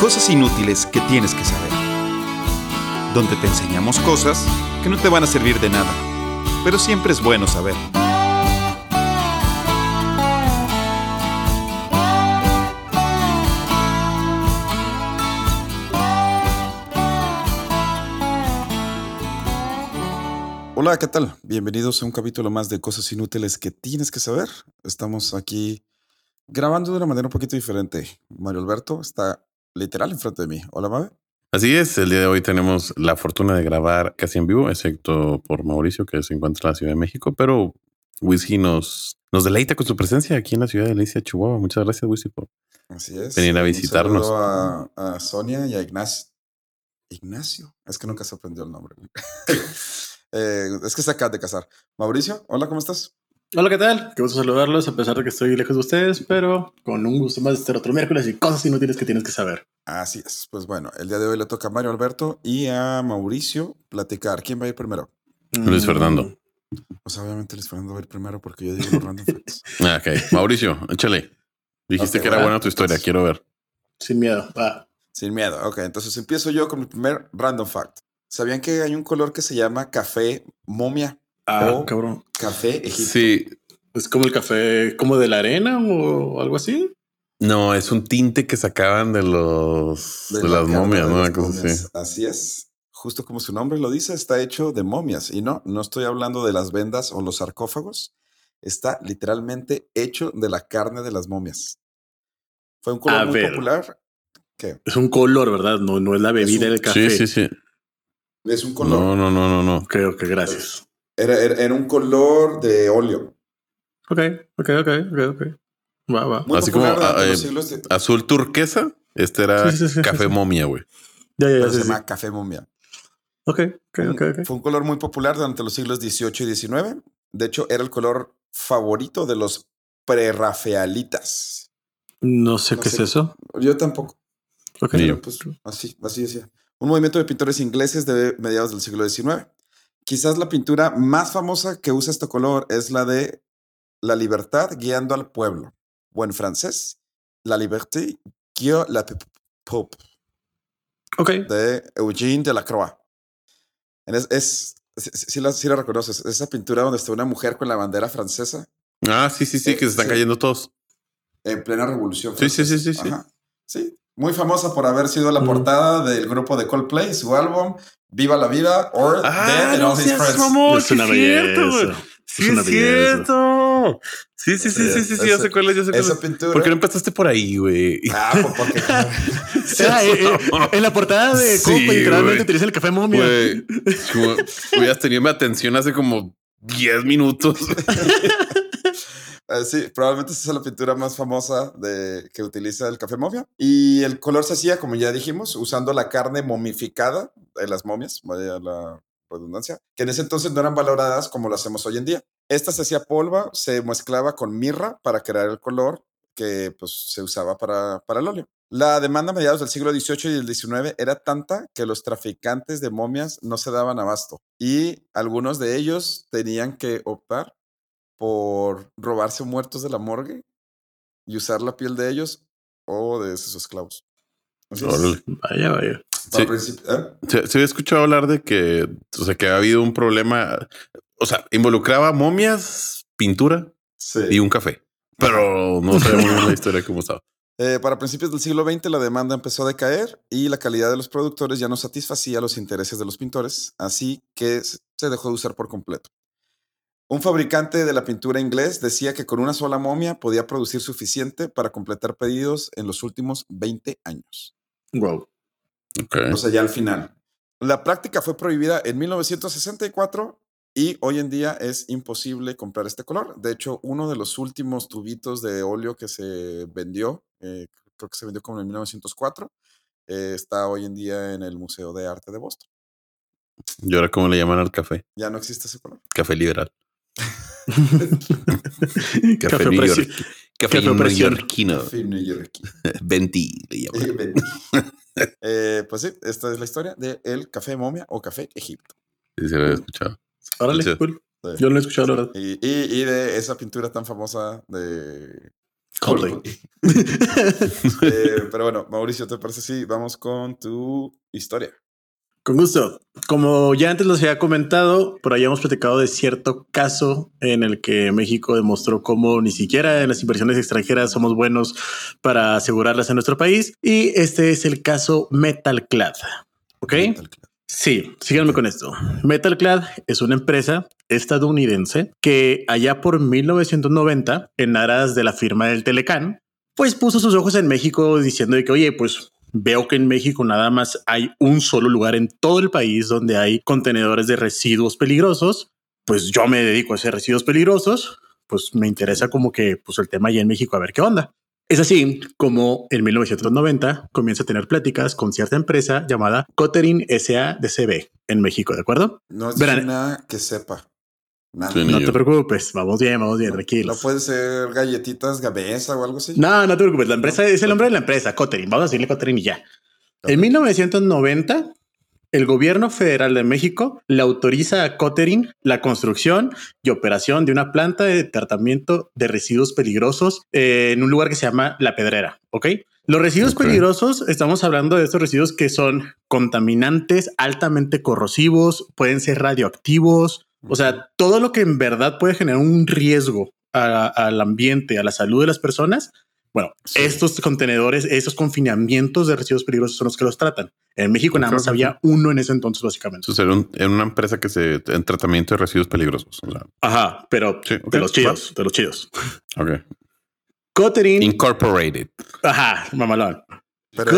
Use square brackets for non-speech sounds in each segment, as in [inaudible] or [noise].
Cosas inútiles que tienes que saber. Donde te enseñamos cosas que no te van a servir de nada, pero siempre es bueno saber. Hola, ¿qué tal? Bienvenidos a un capítulo más de Cosas Inútiles que tienes que saber. Estamos aquí grabando de una manera un poquito diferente. Mario Alberto está literal enfrente de mí. Hola, Mabe. Así es, el día de hoy tenemos la fortuna de grabar casi en vivo, excepto por Mauricio, que se encuentra en la Ciudad de México, pero Whisky nos, nos deleita con su presencia aquí en la ciudad de Alicia, Chihuahua. Muchas gracias, Whisky, por Así es. venir a visitarnos. a Sonia y a Ignacio. Ignacio. Es que nunca se aprendió el nombre. [laughs] Eh, es que se acaba de casar. Mauricio, hola, ¿cómo estás? Hola, ¿qué tal? Qué gusto saludarlos, a pesar de que estoy lejos de ustedes, pero con un gusto más de estar otro miércoles y cosas inútiles que tienes que saber. Así es. Pues bueno, el día de hoy le toca a Mario Alberto y a Mauricio platicar. ¿Quién va a ir primero? Luis Mm, Fernando. Pues obviamente Luis Fernando va a ir primero porque yo digo los random facts. [laughs] Ah, ok. Mauricio, échale. Dijiste que era bueno, buena tu historia, entonces- quiero ver. Sin miedo, va. Sin miedo. Ok, entonces empiezo yo con mi primer random fact. ¿Sabían que hay un color que se llama café momia? Ah, cabrón. Café egipcio. Sí, ¿Es como el café, como de la arena o algo así? no, es un tinte que sacaban de los de, la las momias, de ¿no? las cosa así. momias. Así es. Justo como su nombre lo dice, está hecho de momias. Y no, no estoy hablando de las vendas o los sarcófagos. Está literalmente hecho de la carne de las momias. Fue un color A muy ver. popular. ¿Qué? Es un color, ¿verdad? No, no es la bebida un- del café. Sí, sí, sí. Es un color. No, no, no, no, no. Ok, ok, gracias. Era, era- era un color de óleo. Ok, ok, ok, ok, ok. Va, va. Muy Así popular como, ah, eh, de- Azul turquesa. Este era Sí, sí, sí, café sí. momia, güey. Ya, ya, ya. se sí. llama café momia. Ok, ok, ok, ok. Fue un color muy popular durante los siglos XVIII y XIX. De hecho, era el color favorito de los prerrafaelitas. No sé No qué sé. es eso. Yo tampoco. Pero, pues, así, así decía. Un movimiento de pintores ingleses de mediados del siglo XIX. Quizás la pintura más famosa que usa este color es la de La libertad guiando al pueblo. O en francés, La liberté guió la pe- peuple Ok. de Eugène Delacroix. Es, sí la, sí la reconoces. Esa pintura donde está una mujer con la bandera francesa Ah, sí, sí, sí, Sí, que se están sí. cayendo todos. en plena revolución. Sí, sí, sí, francesa. sí, sí. Ajá. Sí, muy famosa por haber sido la Mm. portada del grupo de Coldplay, su álbum Viva la Vida or Ah, Dead and All His Friends. es una belleza. Sí, Es una es belleza. cierto. Sí, sí, sí, sí, sí, sí, ya Esa- sé cuál es, ya sé cuál Esa es. pintura. ¿Por qué no empezaste por ahí, güey? Ah, pues porque [laughs] Ah, eh, eh, en la portada de Sí, Copa, literalmente utiliza el café momia. Güey, [laughs] hubieras tenido mi atención hace como 10 minutos. [laughs] Eh, sí, probablemente esa es la pintura más famosa de, que utiliza el café momia. Y el color se hacía, como ya dijimos, usando la carne momificada las momias, vaya la redundancia, que en ese entonces no eran valoradas como lo hacemos hoy en día. Esta se hacía polva, se mezclaba con mirra para crear el color que pues, se usaba para, para el óleo. La demanda a mediados del siglo XVIII y el XIX era tanta que los traficantes de momias no se daban abasto y algunos de ellos tenían que optar por robarse muertos de la morgue y usar la piel de ellos o de sus esclavos. Vaya, vaya. Sí. ¿eh? Se, se había escuchado hablar de que, o sea, que ha habido un problema, o sea, involucraba momias, pintura Sí. y un café. Pero no bien la historia cómo estaba. [laughs] Eh, para principios del siglo XX la demanda empezó a decaer y la calidad de los productores ya no satisfacía los intereses de los pintores, así que se se dejó de usar por completo. Un fabricante de la pintura inglés decía que con una sola momia podía producir suficiente para completar pedidos en los últimos 20 años. Wow. Ok. O sea, ya al final. La práctica fue prohibida en 1964 y hoy en día es imposible comprar este color. De hecho, uno de los últimos tubitos de óleo que se vendió, eh, creo que se vendió como en 1904, eh, está hoy en día en el Museo de Arte de Boston. ¿Y ahora cómo le llaman al café? Ya no existe ese color. Café liberal. Café New presi- York. Café café neoyorquino. New York. [laughs] Venti le llaman. Eh, pues sí, esta es la historia de el café momia o café Egipto. Sí, se lo había escuchado. Órale, Sí. cool. Sí. Yo no lo he escuchado, la verdad. Y, y- y de esa pintura tan famosa de Coldplay. [laughs] Eh, pero bueno, Mauricio, ¿te parece? Sí, vamos con tu historia. Con gusto. Como ya antes los había comentado, por ahí hemos platicado de cierto caso en el que México demostró cómo ni siquiera en las inversiones extranjeras somos buenos para asegurarlas en nuestro país. Y este es el caso Metalclad. ¿Ok? Sí, síganme con esto. Metalclad es una empresa estadounidense que allá por 1990, en aras de la firma del Telecán, pues puso sus ojos en México diciendo de que, oye, pues veo que en México nada más hay un solo lugar en todo el país donde hay contenedores de residuos peligrosos. Pues yo me dedico a hacer residuos peligrosos. Pues me interesa como que pues el tema allá en México a ver qué onda. Es así como en 1990 comienza a tener pláticas con cierta empresa llamada Cotering SADCB en México, ¿de acuerdo? No es Verán. nada que sepa. Sí, No yo. te preocupes, vamos bien, vamos bien, No tranquilos. puede ser galletitas Gabesa o algo así. No, no te preocupes, la empresa es el nombre de la empresa, Cotering, vamos a decirle Cotering y ya. En 1990, el gobierno federal de México le autoriza a Cotering la construcción y operación de una planta de tratamiento de residuos peligrosos eh, en un lugar que se llama La Pedrera. Ok. Los residuos peligrosos, estamos hablando de estos residuos que son contaminantes, altamente corrosivos, pueden ser radioactivos, o sea, todo lo que en verdad puede generar un riesgo a- al ambiente, a la salud de las personas. Bueno, Sí. estos contenedores, estos confinamientos de residuos peligrosos son los que los tratan. En México nada más había uno en ese entonces, básicamente. Eso sería un- en una empresa que se en tratamiento de residuos peligrosos. O sea, Ajá, pero Sí, de los chidos, de los chidos. ok. Cotering, Incorporated. ajá, mamalón. Pero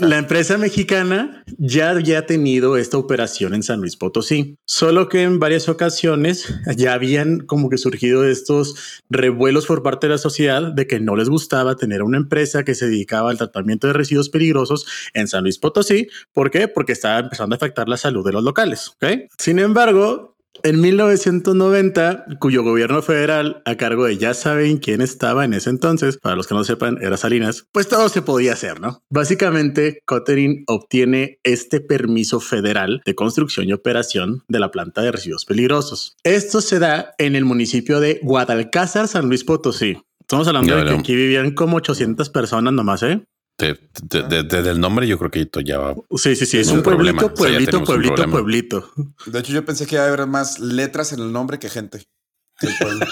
la empresa mexicana, ya había tenido esta operación en San Luis Potosí, solo que en varias ocasiones ya habían como que surgido estos revuelos por parte de la sociedad de que no les gustaba tener una empresa que se dedicaba al tratamiento de residuos peligrosos en San Luis Potosí. ¿Por qué? Porque estaba empezando a afectar la salud de los locales. ¿ok? Sin embargo, en 1990, cuyo gobierno federal, a cargo de ya saben quién estaba en ese entonces, para los que no sepan, era Salinas, pues todo se podía hacer, ¿no? Básicamente, Cotering obtiene este permiso federal de construcción y operación de la planta de residuos peligrosos. Esto se da en el municipio de Guadalcázar, San Luis Potosí. Estamos hablando Ya de que aquí vivían como 800 personas nomás, ¿eh? De- de- de- Desde el nombre yo creo que esto ya va. Sí, sí, sí, es Un pueblito, O sea, ya pueblito, un pueblito, pueblito. De hecho, yo pensé que iba a haber más letras en el nombre que gente. [laughs]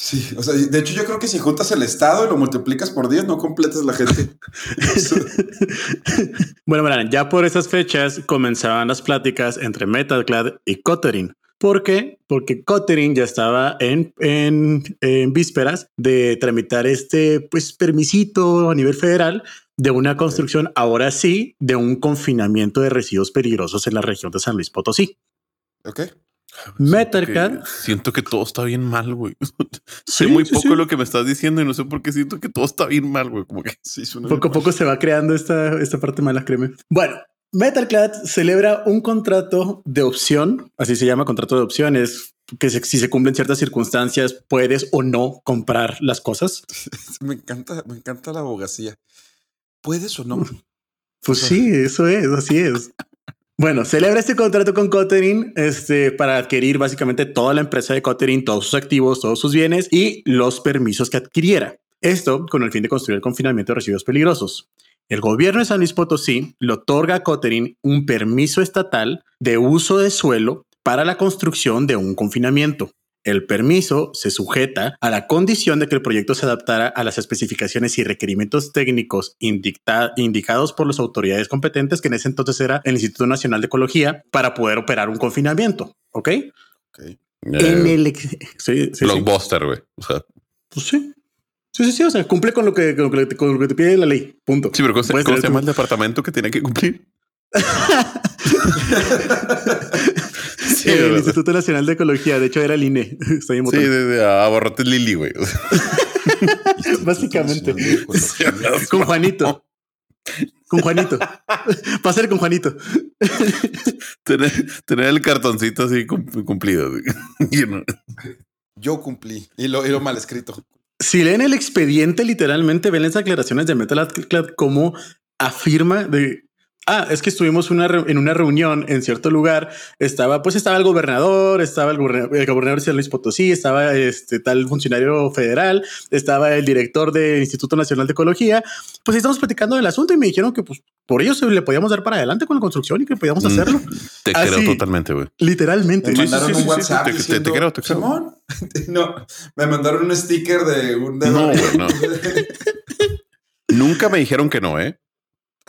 Sí, o sea, de hecho yo creo que si juntas el estado y lo multiplicas por 10, no completas la gente. [laughs] bueno, verán, ya por esas fechas comenzaban las pláticas entre Metalclad y Cotering. ¿Por qué? Porque Cotering ya estaba en, en, en vísperas de tramitar este pues, permisito a nivel federal de una construcción, ahora sí, de un confinamiento de residuos peligrosos en la región de San Luis Potosí. Ok. Que Siento que todo está bien mal, güey. [laughs] Sí, sé muy sí, poco sí. lo que me estás diciendo y no sé por qué siento que todo está bien mal, güey. Como que [laughs] Sí, suena Poco a poco se va creando esta, esta parte mala, créeme. Bueno, Metalclad celebra un contrato de opción, así se llama contrato de opciones, que se- si se cumplen ciertas circunstancias puedes o no comprar las cosas. [laughs] Me encanta, me encanta la abogacía. ¿Puedes o no? Pues sí, eso es, así es. [laughs] Bueno, celebra este contrato con Cotering este, para adquirir básicamente toda la empresa de Cotering, todos sus activos, todos sus bienes y los permisos que adquiriera. Esto con el fin de construir el confinamiento de residuos peligrosos. El gobierno de San Luis Potosí le otorga a Cotering un permiso estatal de uso de suelo para la construcción de un confinamiento. El permiso se sujeta a la condición de que el proyecto se adaptara a las especificaciones y requerimientos técnicos indicados por las autoridades competentes, que en ese entonces era el Instituto Nacional de Ecología, para poder operar un confinamiento. ¿Ok? Ok. En eh, el... ex- Sí, sí, sí. blockbuster, güey. O sea, Pues sí. Sí, sí, sí. O sea, cumple con lo que, con lo que, con lo que te pide la ley. Punto. sí, pero ¿cómo, se- cómo llama el departamento que tiene que cumplir? [laughs] sí, el ¿verdad? Instituto Nacional de Ecología. De hecho, era el INE. [laughs] Estoy en Sí, de, de aborrate Lili, güey. [laughs] Básicamente. Con Juanito. Con Juanito. Va a ser con Juanito. tener, tener el cartoncito así cum- cumplido. güey. Yo cumplí y lo, y lo mal escrito. Si leen el expediente, literalmente ven las aclaraciones de Metal Clad como afirma de Ah, es que estuvimos una en una reunión en cierto lugar. Estaba, pues estaba el gobernador, estaba el, gobernador, el gobernador de Luis Potosí, estaba este tal funcionario federal, estaba el director del Instituto Nacional de Ecología. Pues estamos platicando del asunto y me dijeron que pues por ello se le podíamos dar para adelante con la construcción y que podíamos mm, hacerlo. Te creo totalmente, güey. Literalmente. Me mandaron un WhatsApp. Te, te, creo, te creo. [laughs] no, me mandaron un sticker de un dedo. No, güey, no. [laughs] Nunca me dijeron que no, ¿eh?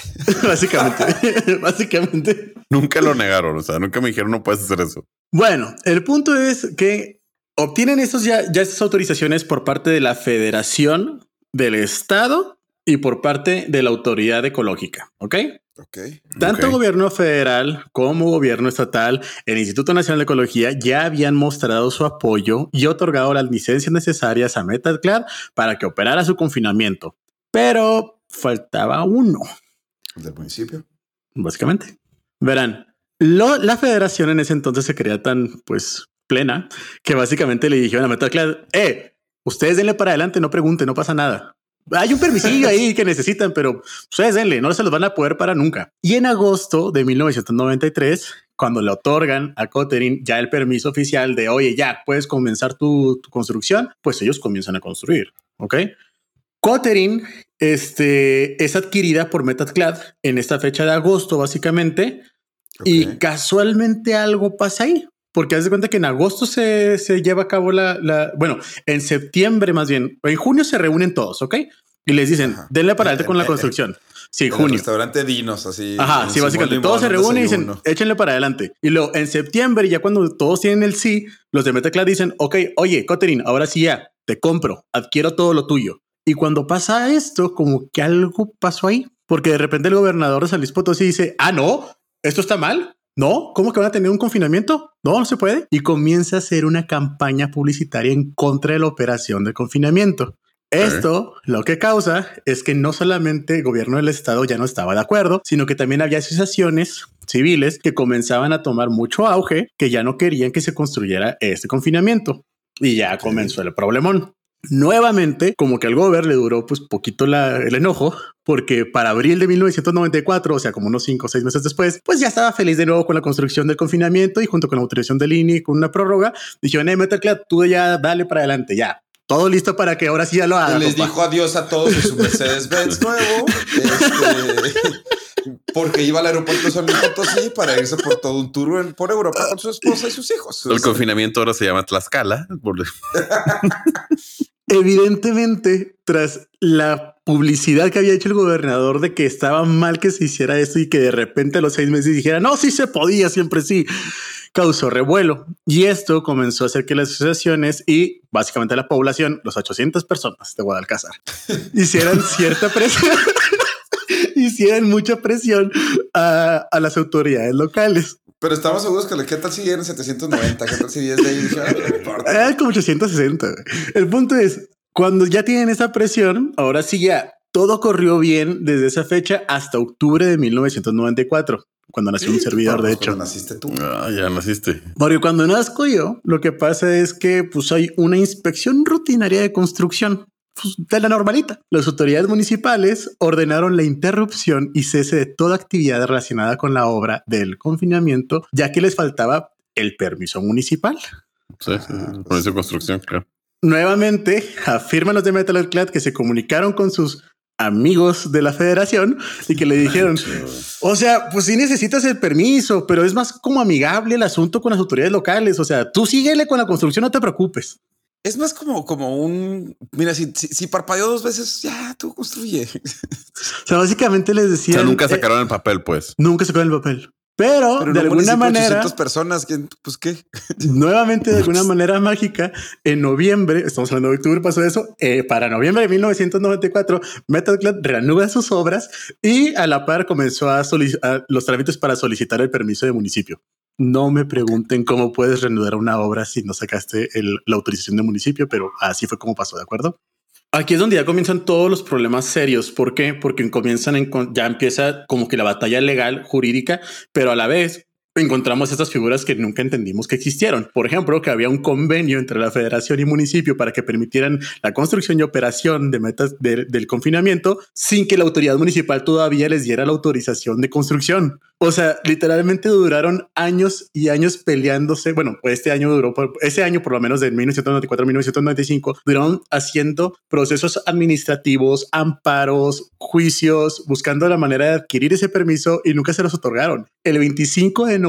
[laughs] básicamente, [laughs] básicamente. Nunca lo negaron, o sea, nunca me dijeron no puedes hacer eso. Bueno, el punto es que obtienen estos ya, ya estas autorizaciones por parte de la Federación del Estado y por parte de la Autoridad Ecológica, ¿ok? Ok. Tanto gobierno federal como gobierno estatal, el Instituto Nacional de Ecología ya habían mostrado su apoyo y otorgado las licencias necesarias a MetaClad para que operara su confinamiento. Pero faltaba uno del municipio. Básicamente. Verán, la federación en ese entonces se creía tan, pues, plena que básicamente le dijeron a MetaClad, eh, ustedes denle para adelante, no pregunten, no pasa nada. Hay un permisillo ahí que necesitan, pero ustedes denle, no se los van a poder para nunca. Y en agosto de 1993, cuando le otorgan a Cottering ya el permiso oficial de, oye, ya puedes comenzar tu, tu construcción, pues ellos comienzan a construir. Ok. Cottering este, es adquirida por MetaClad en esta fecha de agosto, básicamente. Y casualmente algo pasa ahí, porque haz de cuenta que en agosto se, se lleva a cabo la, bueno, en septiembre más bien, en junio se reúnen todos, ¿ok? Y les dicen, denle para adelante con la construcción. Sí, junio. restaurante Dinos, así. Ajá, sí, básicamente. Todos se reúnen y dicen, échenle para adelante. Y luego en septiembre, ya cuando todos tienen el sí, los de MetaClad dicen, ok, oye, Coterin, ahora sí ya, te compro, adquiero todo lo tuyo. Y cuando pasa esto, como que algo pasó ahí, porque de repente el gobernador de San Luis Potosí dice, ah, no, esto está mal. No, ¿cómo que van a tener un confinamiento? No, no se puede. Y comienza a hacer una campaña publicitaria en contra de la operación de confinamiento. Esto lo que causa es que no solamente el gobierno del estado ya no estaba de acuerdo, sino que también había asociaciones civiles que comenzaban a tomar mucho auge, que ya no querían que se construyera este confinamiento. Y ya comenzó el problemón. Nuevamente, como que al Gober le duró pues poquito el enojo, porque para abril de 1994, o sea, como unos cinco o seis meses después, pues ya estaba feliz de nuevo con la construcción del confinamiento y junto con la autorización del INI con una prórroga, dijeron, eh, Metalclad, tú ya dale para adelante, ya, todo listo para que ahora sí ya lo haga. Les dijo adiós a todos de su Mercedes-Benz [laughs] nuevo. Este, [laughs] porque iba al aeropuerto San Luis Potosí para irse por todo un tour por Europa con su esposa y sus hijos. El confinamiento ahora se llama Tlaxcala. [laughs] Evidentemente, tras la publicidad que había hecho el gobernador de que estaba mal que se hiciera esto y que de repente a los seis meses dijera, no, sí se podía, siempre sí, causó revuelo. Y esto comenzó a hacer que las asociaciones y básicamente la población, los 800 personas de Guadalcázar, [laughs] hicieran cierta presión. [laughs] hicieran mucha presión a, a las autoridades locales. Pero estamos seguros que ¿qué tal si eran 790? ¿Qué tal si 10 de ahí? Ah, como 860. El punto es, cuando ya tienen esa presión, ahora sí ya todo corrió bien desde esa fecha hasta octubre de 1994 cuando nació un servidor, de hecho. naciste tú. Ah, ya naciste. Porque cuando nazco yo, lo que pasa es que pues hay una inspección rutinaria de construcción. Pues, de la normalita. Las autoridades municipales ordenaron la interrupción y cese de toda actividad relacionada con la obra del confinamiento, ya que les faltaba el permiso municipal. Sí, sí permiso de construcción, claro. Nuevamente afirman los de Metal que se comunicaron con sus amigos de la federación y que le dijeron, o sea, pues sí necesitas el permiso, pero es más como amigable el asunto con las autoridades locales. O sea, tú síguele con la construcción, no te preocupes. Es más como, como un mira, si, si, parpadeó dos veces, ya tú construye. O sea, básicamente les decía. nunca eh, sacaron el papel, pues. Nunca sacaron el papel. Pero, de alguna manera. personas, pues qué. [laughs] Nuevamente, de alguna manera mágica, en noviembre, estamos hablando de octubre, pasó eso. Eh, para noviembre de 1994, MetalClad reanuda sus obras y a la par comenzó a solicitar los trámites para solicitar el permiso de municipio. No me pregunten cómo puedes reanudar una obra si no sacaste la autorización de municipio, pero así fue como pasó, ¿de acuerdo? Aquí es donde ya comienzan todos los problemas serios. ¿Por qué? Porque comienzan en, ya empieza como que la batalla legal jurídica, pero a la vez encontramos estas figuras que nunca entendimos que existieron. Por ejemplo, que había un convenio entre la federación y municipio para que permitieran la construcción y operación de metas del confinamiento sin que la autoridad municipal todavía les diera la autorización de construcción. O sea, literalmente duraron años y años peleándose. Bueno, pues este año duró, ese año por lo menos de 1994 a 1995, duraron haciendo procesos administrativos, amparos, juicios, buscando la manera de adquirir ese permiso y nunca se los otorgaron. El 25 de noviembre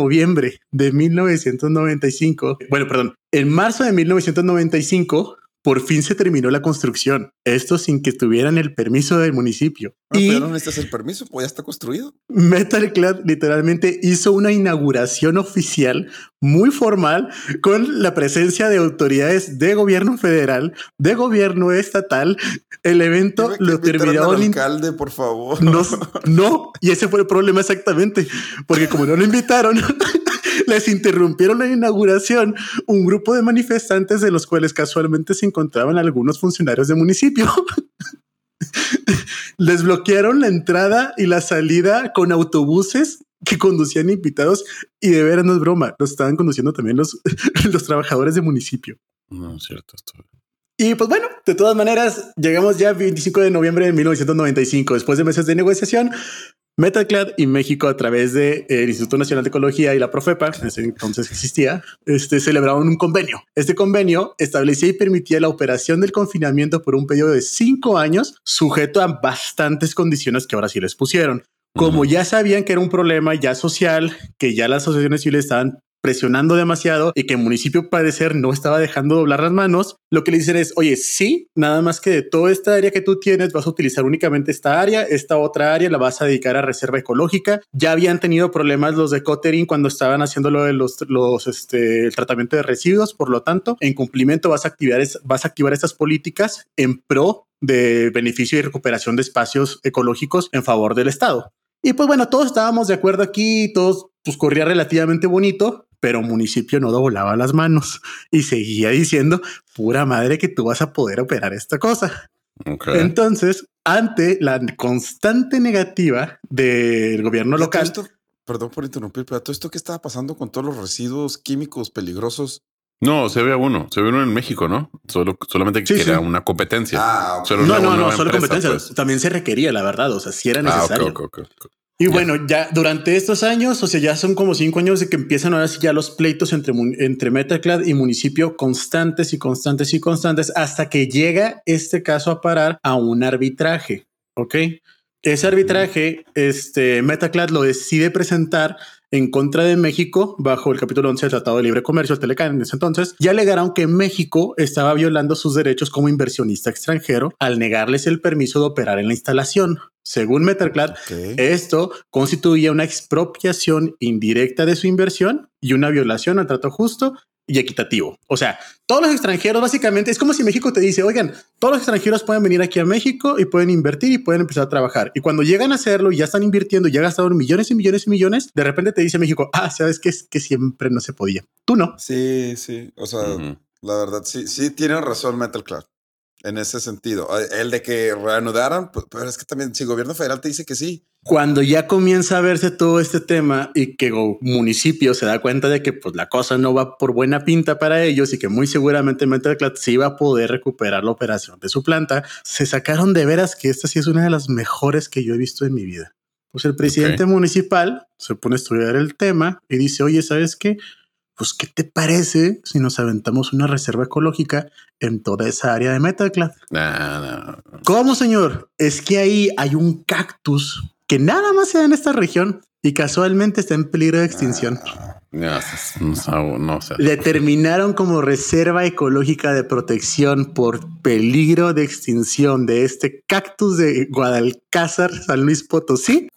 de 1995, bueno, perdón, en marzo de 1995, por fin se terminó la construcción. Esto sin que tuvieran el permiso del municipio. Ah, y pero no necesitas el permiso, pues ya está construido. Metal Clad literalmente hizo una inauguración oficial muy formal con la presencia de autoridades de gobierno federal, de gobierno estatal. El evento lo terminó. el alcalde, por favor. No, no, y ese fue el problema exactamente, porque como no lo invitaron. [laughs] les interrumpieron la inauguración un grupo de manifestantes de los cuales casualmente se encontraban algunos funcionarios del municipio. [laughs] les bloquearon la entrada y la salida con autobuses que conducían invitados y de veras no es broma, los estaban conduciendo también los, [laughs] los trabajadores del municipio. No es cierto esto. Y pues bueno, de todas maneras, llegamos ya 25 de noviembre de 1995, después de meses de negociación, Metaclad y México a través del de, eh, Instituto Nacional de Ecología y la Profepa, en ese entonces existía, este, celebraron un convenio. Este convenio establecía y permitía la operación del confinamiento por un periodo de cinco años, sujeto a bastantes condiciones que ahora sí les pusieron. Como ya sabían que era un problema ya social, que ya las asociaciones civiles estaban presionando demasiado y que el municipio parecer no estaba dejando doblar las manos, lo que le dicen es, oye, sí, nada más que de toda esta área que tú tienes vas a utilizar únicamente esta área, esta otra área la vas a dedicar a reserva ecológica. Ya habían tenido problemas los de Cottering cuando estaban haciendo lo de los, los este, el tratamiento de residuos, por lo tanto, en cumplimiento vas a activar, vas a activar estas políticas en pro de beneficio y recuperación de espacios ecológicos en favor del Estado. Y pues bueno, todos estábamos de acuerdo aquí, todos pues corría relativamente bonito, pero municipio no doblaba las manos y seguía diciendo, pura madre que tú vas a poder operar esta cosa. Entonces, ante la constante negativa del gobierno local... perdón por interrumpir, pero todo esto que estaba pasando con todos los residuos químicos peligrosos. No, se ve uno, se ve uno en México, ¿no? Solo, solamente que era una competencia. Ah, no, no, no, solo competencia. Pues. También se requería, la verdad. O sea, si era ah, necesario. Y bueno, ya durante estos años, o sea, ya son como cinco años de que empiezan ahora sí ya los pleitos entre, entre Metaclad y municipio constantes y constantes y constantes hasta que llega este caso a parar a un arbitraje. Ok. Ese arbitraje, este Metaclad lo decide presentar en contra de México bajo el capítulo 11 del Tratado de Libre Comercio, el Telecan en ese entonces, ya alegaron que México estaba violando sus derechos como inversionista extranjero al negarles el permiso de operar en la instalación. Según Metaclad, esto constituía una expropiación indirecta de su inversión y una violación al trato justo y equitativo. O sea, todos los extranjeros básicamente es como si México te dice, oigan, todos los extranjeros pueden venir aquí a México y pueden invertir y pueden empezar a trabajar. Y cuando llegan a hacerlo y ya están invirtiendo, ya gastaron millones y millones y millones, de repente te dice México, ah, sabes que es que siempre no se podía. Tú no. Sí, sí. O sea, la verdad, sí, sí, tienen razón Metal Club en ese sentido. El de que reanudaran, pero es que también si el gobierno federal te dice que sí. Cuando ya comienza a verse todo este tema y que el municipio se da cuenta de que pues la cosa no va por buena pinta para ellos y que muy seguramente Metalclat sí va a poder recuperar la operación de su planta, se sacaron de veras que esta sí es una de las mejores que yo he visto en mi vida. Pues el presidente municipal se pone a estudiar el tema y dice, oye, ¿sabes qué? Pues, ¿qué te parece si nos aventamos una reserva ecológica en toda esa área de Metaclad? ¿Cómo, señor? Es que ahí hay un cactus que nada más se da en esta región y casualmente está en peligro de extinción. No, no, Determinaron como reserva ecológica de protección por peligro de extinción de este cactus de Guadalcázar, San Luis Potosí.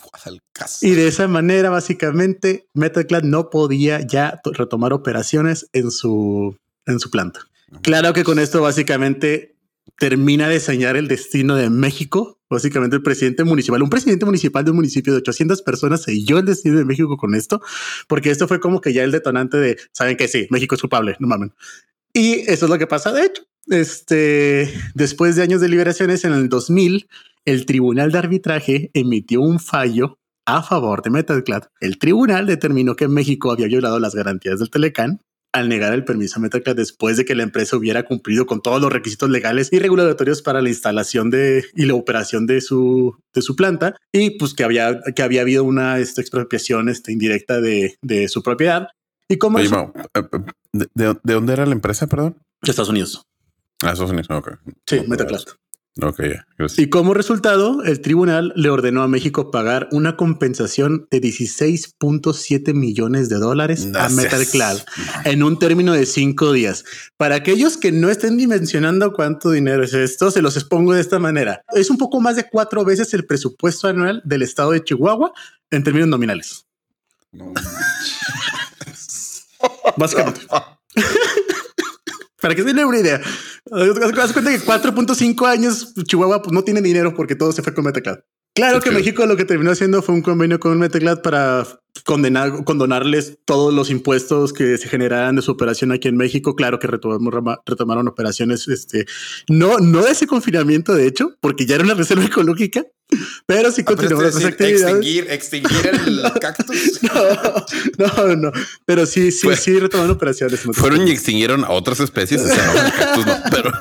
Y de esa manera, básicamente, Metaclad no podía ya retomar operaciones en su, en su planta. Claro que con esto básicamente termina de señalar el destino de México. Básicamente el presidente municipal, un presidente municipal de un municipio de 800 personas selló el destino de México con esto, porque esto fue como que ya el detonante de, saben que sí, México es culpable, no mamen. Y eso es lo que pasa, de hecho. Este, después de años de liberaciones en el 2000, el Tribunal de Arbitraje emitió un fallo a favor de Metalclad. El tribunal determinó que México había violado las garantías del Telecán al negar el permiso a Metalclad después de que la empresa hubiera cumplido con todos los requisitos legales y regulatorios para la instalación de y la operación de su, de su planta y pues que había, que había habido una esta expropiación este, indirecta de, de su propiedad. Y Oye, Mau, eh, eh, ¿de, de, de dónde era la empresa, perdón? de Estados Unidos. Ah, Estados Unidos. Ok. Sí, Metaclad. Ok. Gracias. Y como resultado, el tribunal le ordenó a México pagar una compensación de 16.7 millones de dólares No a Metalclad en un término de cinco días. Para aquellos que no estén dimensionando cuánto dinero es esto, se los expongo de esta manera. Es un poco más de cuatro veces el presupuesto anual del estado de Chihuahua en términos nominales. No, Básicamente. [laughs] Para que se den una idea. Haz cuenta que 4.5 años Chihuahua pues, no tiene dinero porque todo se fue con Metaclad. Claro que. México lo que terminó haciendo fue un convenio con Metaclad para condenar, condonarles todos los impuestos que se generaran de su operación aquí en México. Claro que retomamos- retomaron operaciones, este, no, no de ese confinamiento, de hecho, porque ya era una reserva [laughs] ecológica, pero sí Ah, otras decir, actividades. extinguir, extinguir el [laughs] cactus. No, no, no, pero sí, sí, Fue- sí retomaron operaciones. Fueron y extinguieron a otras especies. o sea, no, el cactus no, pero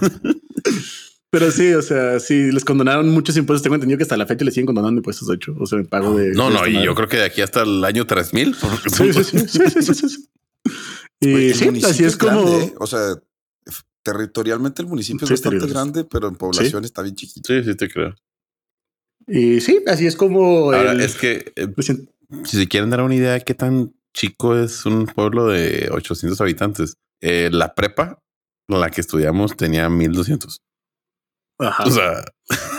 Pero sí, o sea, sí, les condonaron muchos impuestos. Tengo entendido que hasta la fecha les siguen condonando impuestos, de hecho. O sea, el pago de. no, no. Y madre. yo creo que de aquí hasta el año 3000. Sí, sí, sí, sí, sí, sí, sí, sí. Y sí, así es como. grande, ¿eh? O sea, territorialmente el municipio Sí, es bastante grande, pero en población está bien chiquito. Sí, sí, te creo. Y sí, así es como. Ahora el- es que eh, si se quieren dar una idea de qué tan chico es un pueblo de 800 habitantes, eh, la prepa, la que estudiamos, tenía 1200. Ajá, O sea,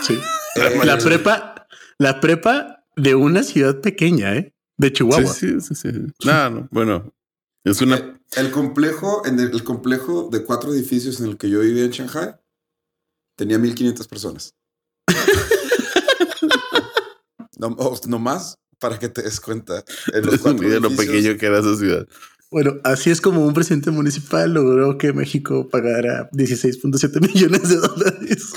sí. [laughs] Eh, La prepa, la prepa de una ciudad pequeña, ¿eh? De Chihuahua. sí, sí, sí, sí. No, no, bueno, es una. El, el complejo, en el, el complejo de cuatro edificios en el que yo vivía en Shanghai, tenía 1500 personas. [laughs] no, más para que te des cuenta. En los Es un cuatro de lo edificios, pequeño que era esa ciudad. Bueno, así es como un presidente municipal logró que México pagara 16.7 [laughs] millones de dólares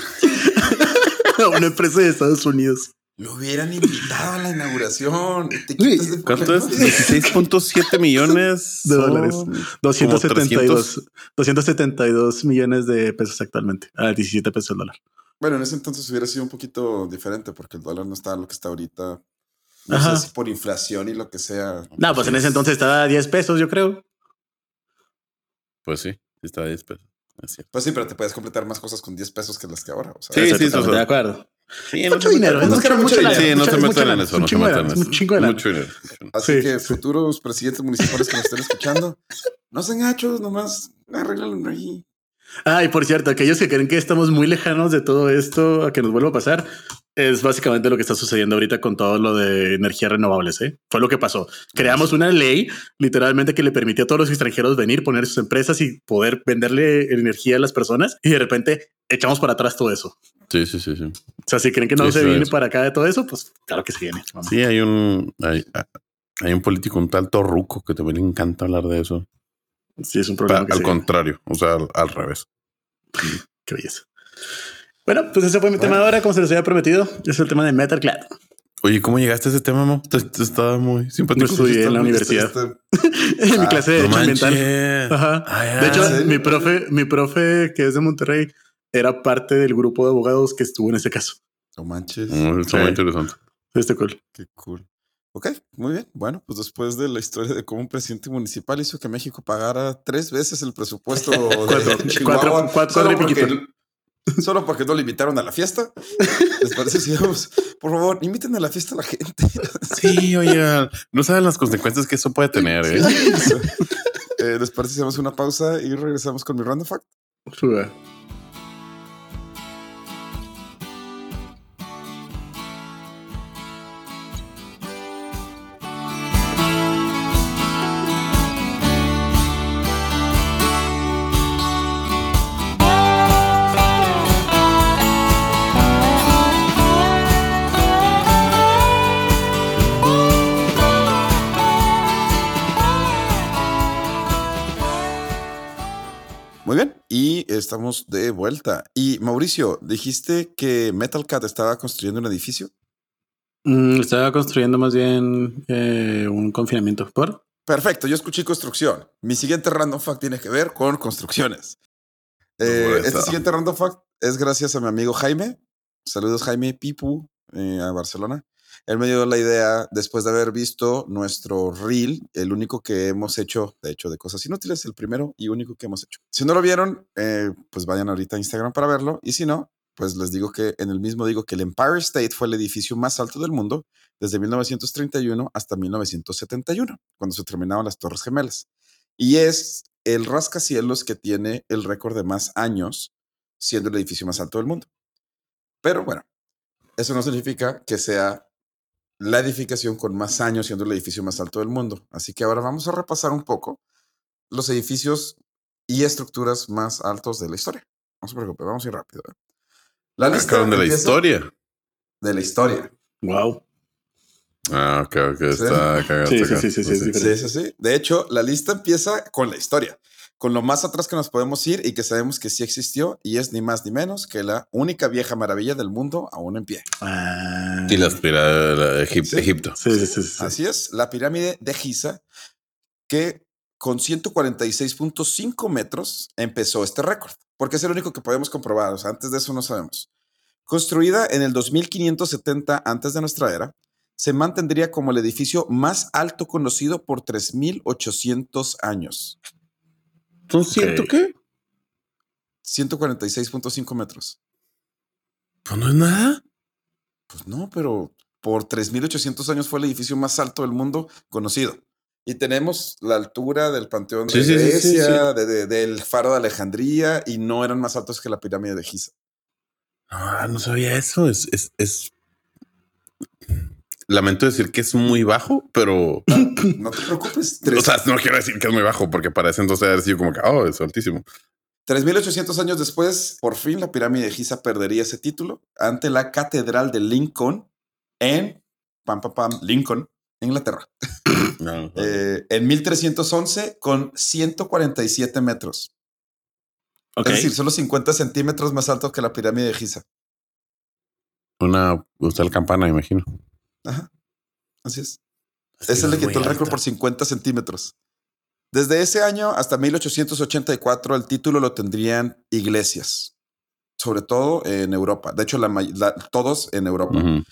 a una empresa de Estados Unidos. Lo hubieran invitado a la inauguración. Te Uy, ¿Cuánto es? problemas. 16.7 millones De dólares. como 272, 272 millones de pesos actualmente, a 17 pesos el dólar. Bueno, en ese entonces hubiera sido un poquito diferente porque el dólar no está lo que está ahorita. No Ajá. sé si por inflación y lo que sea. No, pues en ese entonces estaba a 10 pesos, yo creo. Pues sí, está a 10 pesos. Pues sí, pero te puedes completar más cosas con 10 pesos que las que ahora. O sea, Sí, sí, eso de acuerdo. Sí, Es no mucho dinero, es mucho, mucho dinero. Sí, no se metan en eso, no se metan en eso. Mucho dinero. Así Sí, que sí. futuros presidentes municipales que nos estén escuchando, no sean gachos, nomás arreglan ahí. Ah, y por cierto, aquellos que creen que estamos muy lejanos de todo esto a que nos vuelva a pasar, es básicamente lo que está sucediendo ahorita con todo lo de energías renovables. ¿eh? Fue lo que pasó. Creamos una ley literalmente que le permitía a todos los extranjeros venir, poner sus empresas y poder venderle energía a las personas y de repente echamos para atrás todo eso. Sí, sí, sí, sí. O sea, si creen que no Sí, se viene para acá de todo eso, pues claro que se viene. Sí, hay un hay, hay un político, un tal Torruco, que también le encanta hablar de eso. Sí, es un Pa- problema. que al viene. contrario, o sea, al, al revés. Qué belleza. Bueno, pues ese fue mi tema de ahora, como se les había prometido. Es el tema de Metal Clad. Oye, ¿cómo llegaste a ese tema, Mo? Te- te Estaba muy simpático. No estudié en la universidad. Este- [laughs] en mi Ah, clase de No Derecho Ambiental. Ajá. Ay, De hecho, mi profe, mi profe que es de Monterrey era parte del grupo de abogados que estuvo en ese caso. No manches. Muy- está muy interesante. Este cool. Qué cool. Ok, muy bien. Bueno, pues después de la historia de cómo un presidente municipal hizo que México pagara tres veces el presupuesto [laughs] de Cuatro, Chihuahua, cuatro, cuatro, cuatro y porque, [laughs] solo porque no le invitaron a la fiesta. [laughs] ¿Les parece si vamos? Por favor, inviten a la fiesta a la gente. [laughs] Sí, oye, no saben las consecuencias que eso puede tener. ¿eh? Eh, ¿Les parece si hacemos una pausa y regresamos con mi random fact? Fuga. Estamos de vuelta. Y Mauricio, dijiste que Metal Cat estaba construyendo un edificio. Mm, estaba construyendo más bien eh, un confinamiento. ¿Por? Perfecto, yo escuché construcción. Mi siguiente random fact tiene que ver con construcciones. Eh, este siguiente random fact es gracias a mi amigo Jaime. Saludos Jaime Pipu eh, a Barcelona. Él me dio la idea después de haber visto nuestro reel, el único que hemos hecho, de hecho, de cosas inútiles, el primero y único que hemos hecho. Si no lo vieron, eh, pues vayan ahorita a Instagram para verlo. Y si no, pues les digo que en el mismo digo que el Empire State fue el edificio más alto del mundo desde 1931 hasta 1971, cuando se terminaban las Torres Gemelas. Y es el rascacielos que tiene el récord de más años siendo el edificio más alto del mundo. Pero bueno, eso no significa que sea la edificación con más años siendo el edificio más alto del mundo. Así que ahora vamos a repasar un poco los edificios y estructuras más altos de la historia. No se preocupe, vamos a ir rápido. ¿eh? La lista de la historia. De la historia. Wow. Ah, ok, ok. Está cagado. Sí, sí, sí, sí, sí, sí, sí. De hecho, la lista empieza con la historia, con lo más atrás que nos podemos ir y que sabemos que sí existió y es ni más ni menos que la única vieja maravilla del mundo aún en pie. Ah. Y las pirámides de Egipto. Sí, sí, sí, Así es, la pirámide de Giza, que con 146.5 metros empezó este récord, porque es el único que podemos comprobar. O sea, antes de eso no sabemos. Construida en el 2570 antes de nuestra era, se mantendría como el edificio más alto conocido por 3.800 años. ¿Son ciento qué? 146.5 metros. Pues no es nada. Pues no, pero por 3.800 años fue el edificio más alto del mundo conocido. Y tenemos la altura del Panteón de Sí, sí, sí, sí, Grecia, de- de- del Faro de Alejandría, y no eran más altos que la pirámide de Giza. Ah, no sabía eso. Es, es, es. Lamento decir que es muy bajo, pero. [laughs] No te preocupes. O sea, no quiero decir que es muy bajo, porque para ese entonces haber sido como que, oh, es altísimo. 3.800 años después, por fin la pirámide de Giza perdería ese título ante la Catedral de Lincoln en pam, pam, pam, Lincoln, Inglaterra. [coughs] No, Eh, en 1311 con 147 metros. Es decir, solo 50 centímetros más alto que la pirámide de Giza. Una. Usted la campana, imagino. Ajá. Así es. Ese le quitó el récord por 50 centímetros. Desde ese año hasta 1884 el título lo tendrían iglesias, sobre todo en Europa. De hecho, la may- la- todos en Europa. Ujú.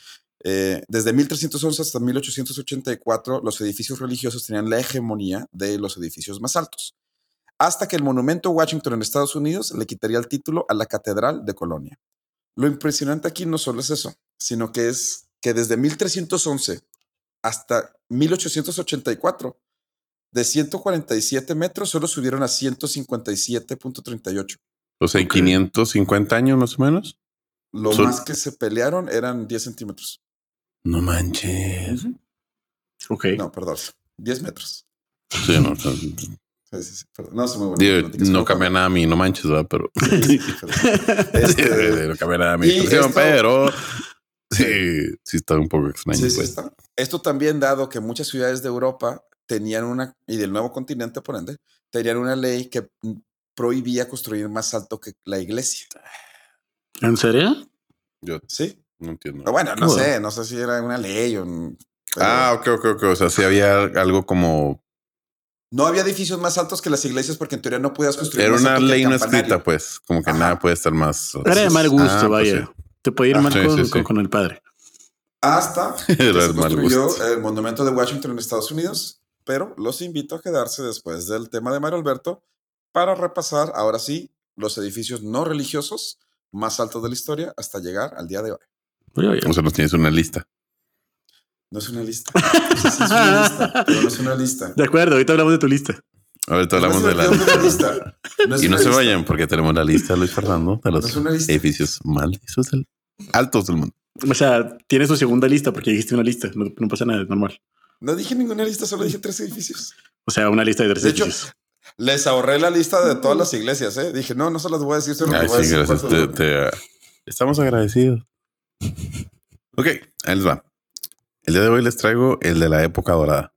Eh, desde 1311 hasta 1884 los edificios religiosos tenían la hegemonía de los edificios más altos. Hasta que el monumento Washington en Estados Unidos le quitaría el título a la Catedral de Colonia. Lo impresionante aquí no solo es eso, sino que es que desde 1311 hasta 1884, de 147 metros, solo subieron a 157.38. O sea, Ok. 550 años más o menos. Lo Son- más que se pelearon eran 10 centímetros. No manches. Ok. No, perdón, 10 metros. Sí, no, Sí, sí, sí. No, se me volvió digo, no cambia nada a mí, no manches, ¿verdad? Pero [laughs] Sí, perdón. [laughs] Este, no cambia nada a expresión, esto- pero sí, sí está un poco extraño. sí, sí pues. está. Esto también dado que muchas ciudades de Europa tenían una, y del nuevo continente por ende, tenían una ley que prohibía construir más alto que la iglesia. ¿En serio? Yo Sí. no entiendo. Pero bueno, no sé, no sé si era una ley o... pero Ah, ok, ok, ok. O sea, sí había algo como. No había edificios más altos que las iglesias porque en teoría no podías construir Era más una alto ley no escrita, pues. Como que Ajá. nada puede estar más. Era de mal gusto, Ah, pues vaya. sí. Te puede ir Ah, mal sí, con, sí, sí. con- con el padre. Hasta [laughs] que se de mal construyó el monumento de Washington en Estados Unidos, pero los invito a quedarse después del tema de Mario Alberto para repasar ahora sí los edificios no religiosos más altos de la historia hasta llegar al día de hoy. Oye, oye. O sea, nos tienes una lista. No es una lista. [laughs] O sea, sí es una lista, pero no es una lista. De acuerdo, ahorita hablamos de tu lista. Ahorita No hablamos de no una la. lista. [laughs] No es Y no una se lista. vayan porque tenemos la lista de Luis Fernando de los No lista. edificios listos del- altos del mundo. O sea, tienes tu segunda lista porque dijiste una lista. No, no pasa nada, es normal. No dije ninguna lista, solo dije tres edificios. O sea, una lista de tres De hecho, edificios. Les ahorré la lista de todas las iglesias, ¿eh? Dije, no, no se las voy a decir, solo Ay, les voy a decir Te- estamos agradecidos. Ok, ahí les va. El día de hoy les traigo el de la época dorada.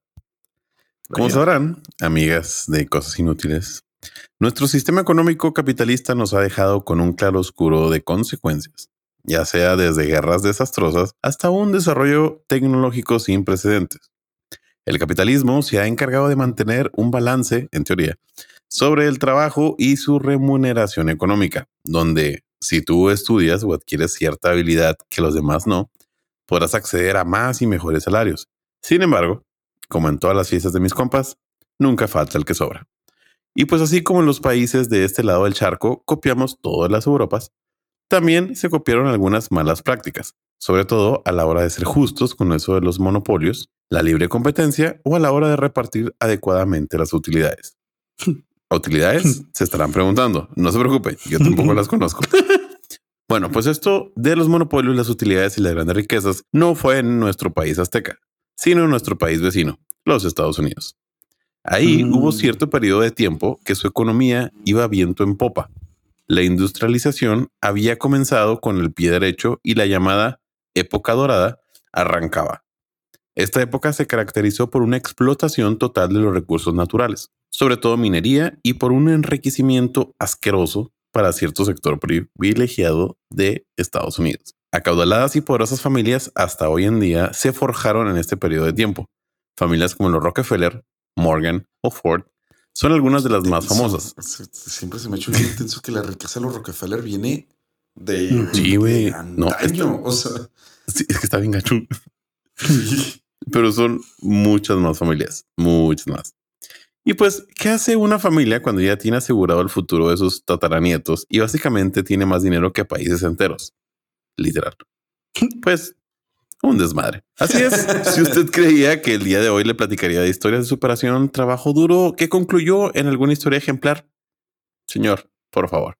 Como Vaya. sabrán, amigas de cosas inútiles, nuestro sistema económico capitalista nos ha dejado con un claro oscuro de consecuencias. Ya sea desde guerras desastrosas hasta un desarrollo tecnológico sin precedentes. El capitalismo se ha encargado de mantener un balance, en teoría, sobre el trabajo y su remuneración económica, donde si tú estudias o adquieres cierta habilidad que los demás no, podrás acceder a más y mejores salarios. Sin embargo, como en todas las fiestas de mis compas, nunca falta el que sobra. Y pues así como en los países de este lado del charco copiamos todas las Europas, también se copiaron algunas malas prácticas, sobre todo a la hora de ser justos con eso de los monopolios, la libre competencia o a la hora de repartir adecuadamente las utilidades. [laughs] ¿Utilidades? [laughs] Se estarán preguntando. No se preocupe, yo tampoco las conozco. [laughs] Bueno, pues esto de los monopolios, las utilidades y las grandes riquezas no fue en nuestro país azteca, sino en nuestro país vecino, los Estados Unidos. Ahí Mm. hubo cierto periodo de tiempo que su economía iba viento en popa. La industrialización había comenzado con el pie derecho y la llamada época dorada arrancaba. Esta época se caracterizó por una explotación total de los recursos naturales, sobre todo minería y por un enriquecimiento asqueroso para cierto sector privilegiado de Estados Unidos. Acaudaladas y poderosas familias hasta hoy en día se forjaron en este periodo de tiempo. Familias como los Rockefeller, Morgan o Ford son algunas de las más famosas. Siempre se me ha hecho bien intenso que la riqueza de los Rockefeller viene de, Sí, güey. No, antaño. O sea, Sí, es que está bien gacho. [laughs] Pero son muchas más familias, muchas más. Y pues, ¿qué hace una familia cuando ya tiene asegurado el futuro de sus tataranietos y básicamente tiene más dinero que países enteros? Literal. [laughs] Pues, un desmadre. Así es. [laughs] si usted creía que el día de hoy le platicaría de historias de superación, trabajo duro que concluyó en alguna historia ejemplar, señor, por favor.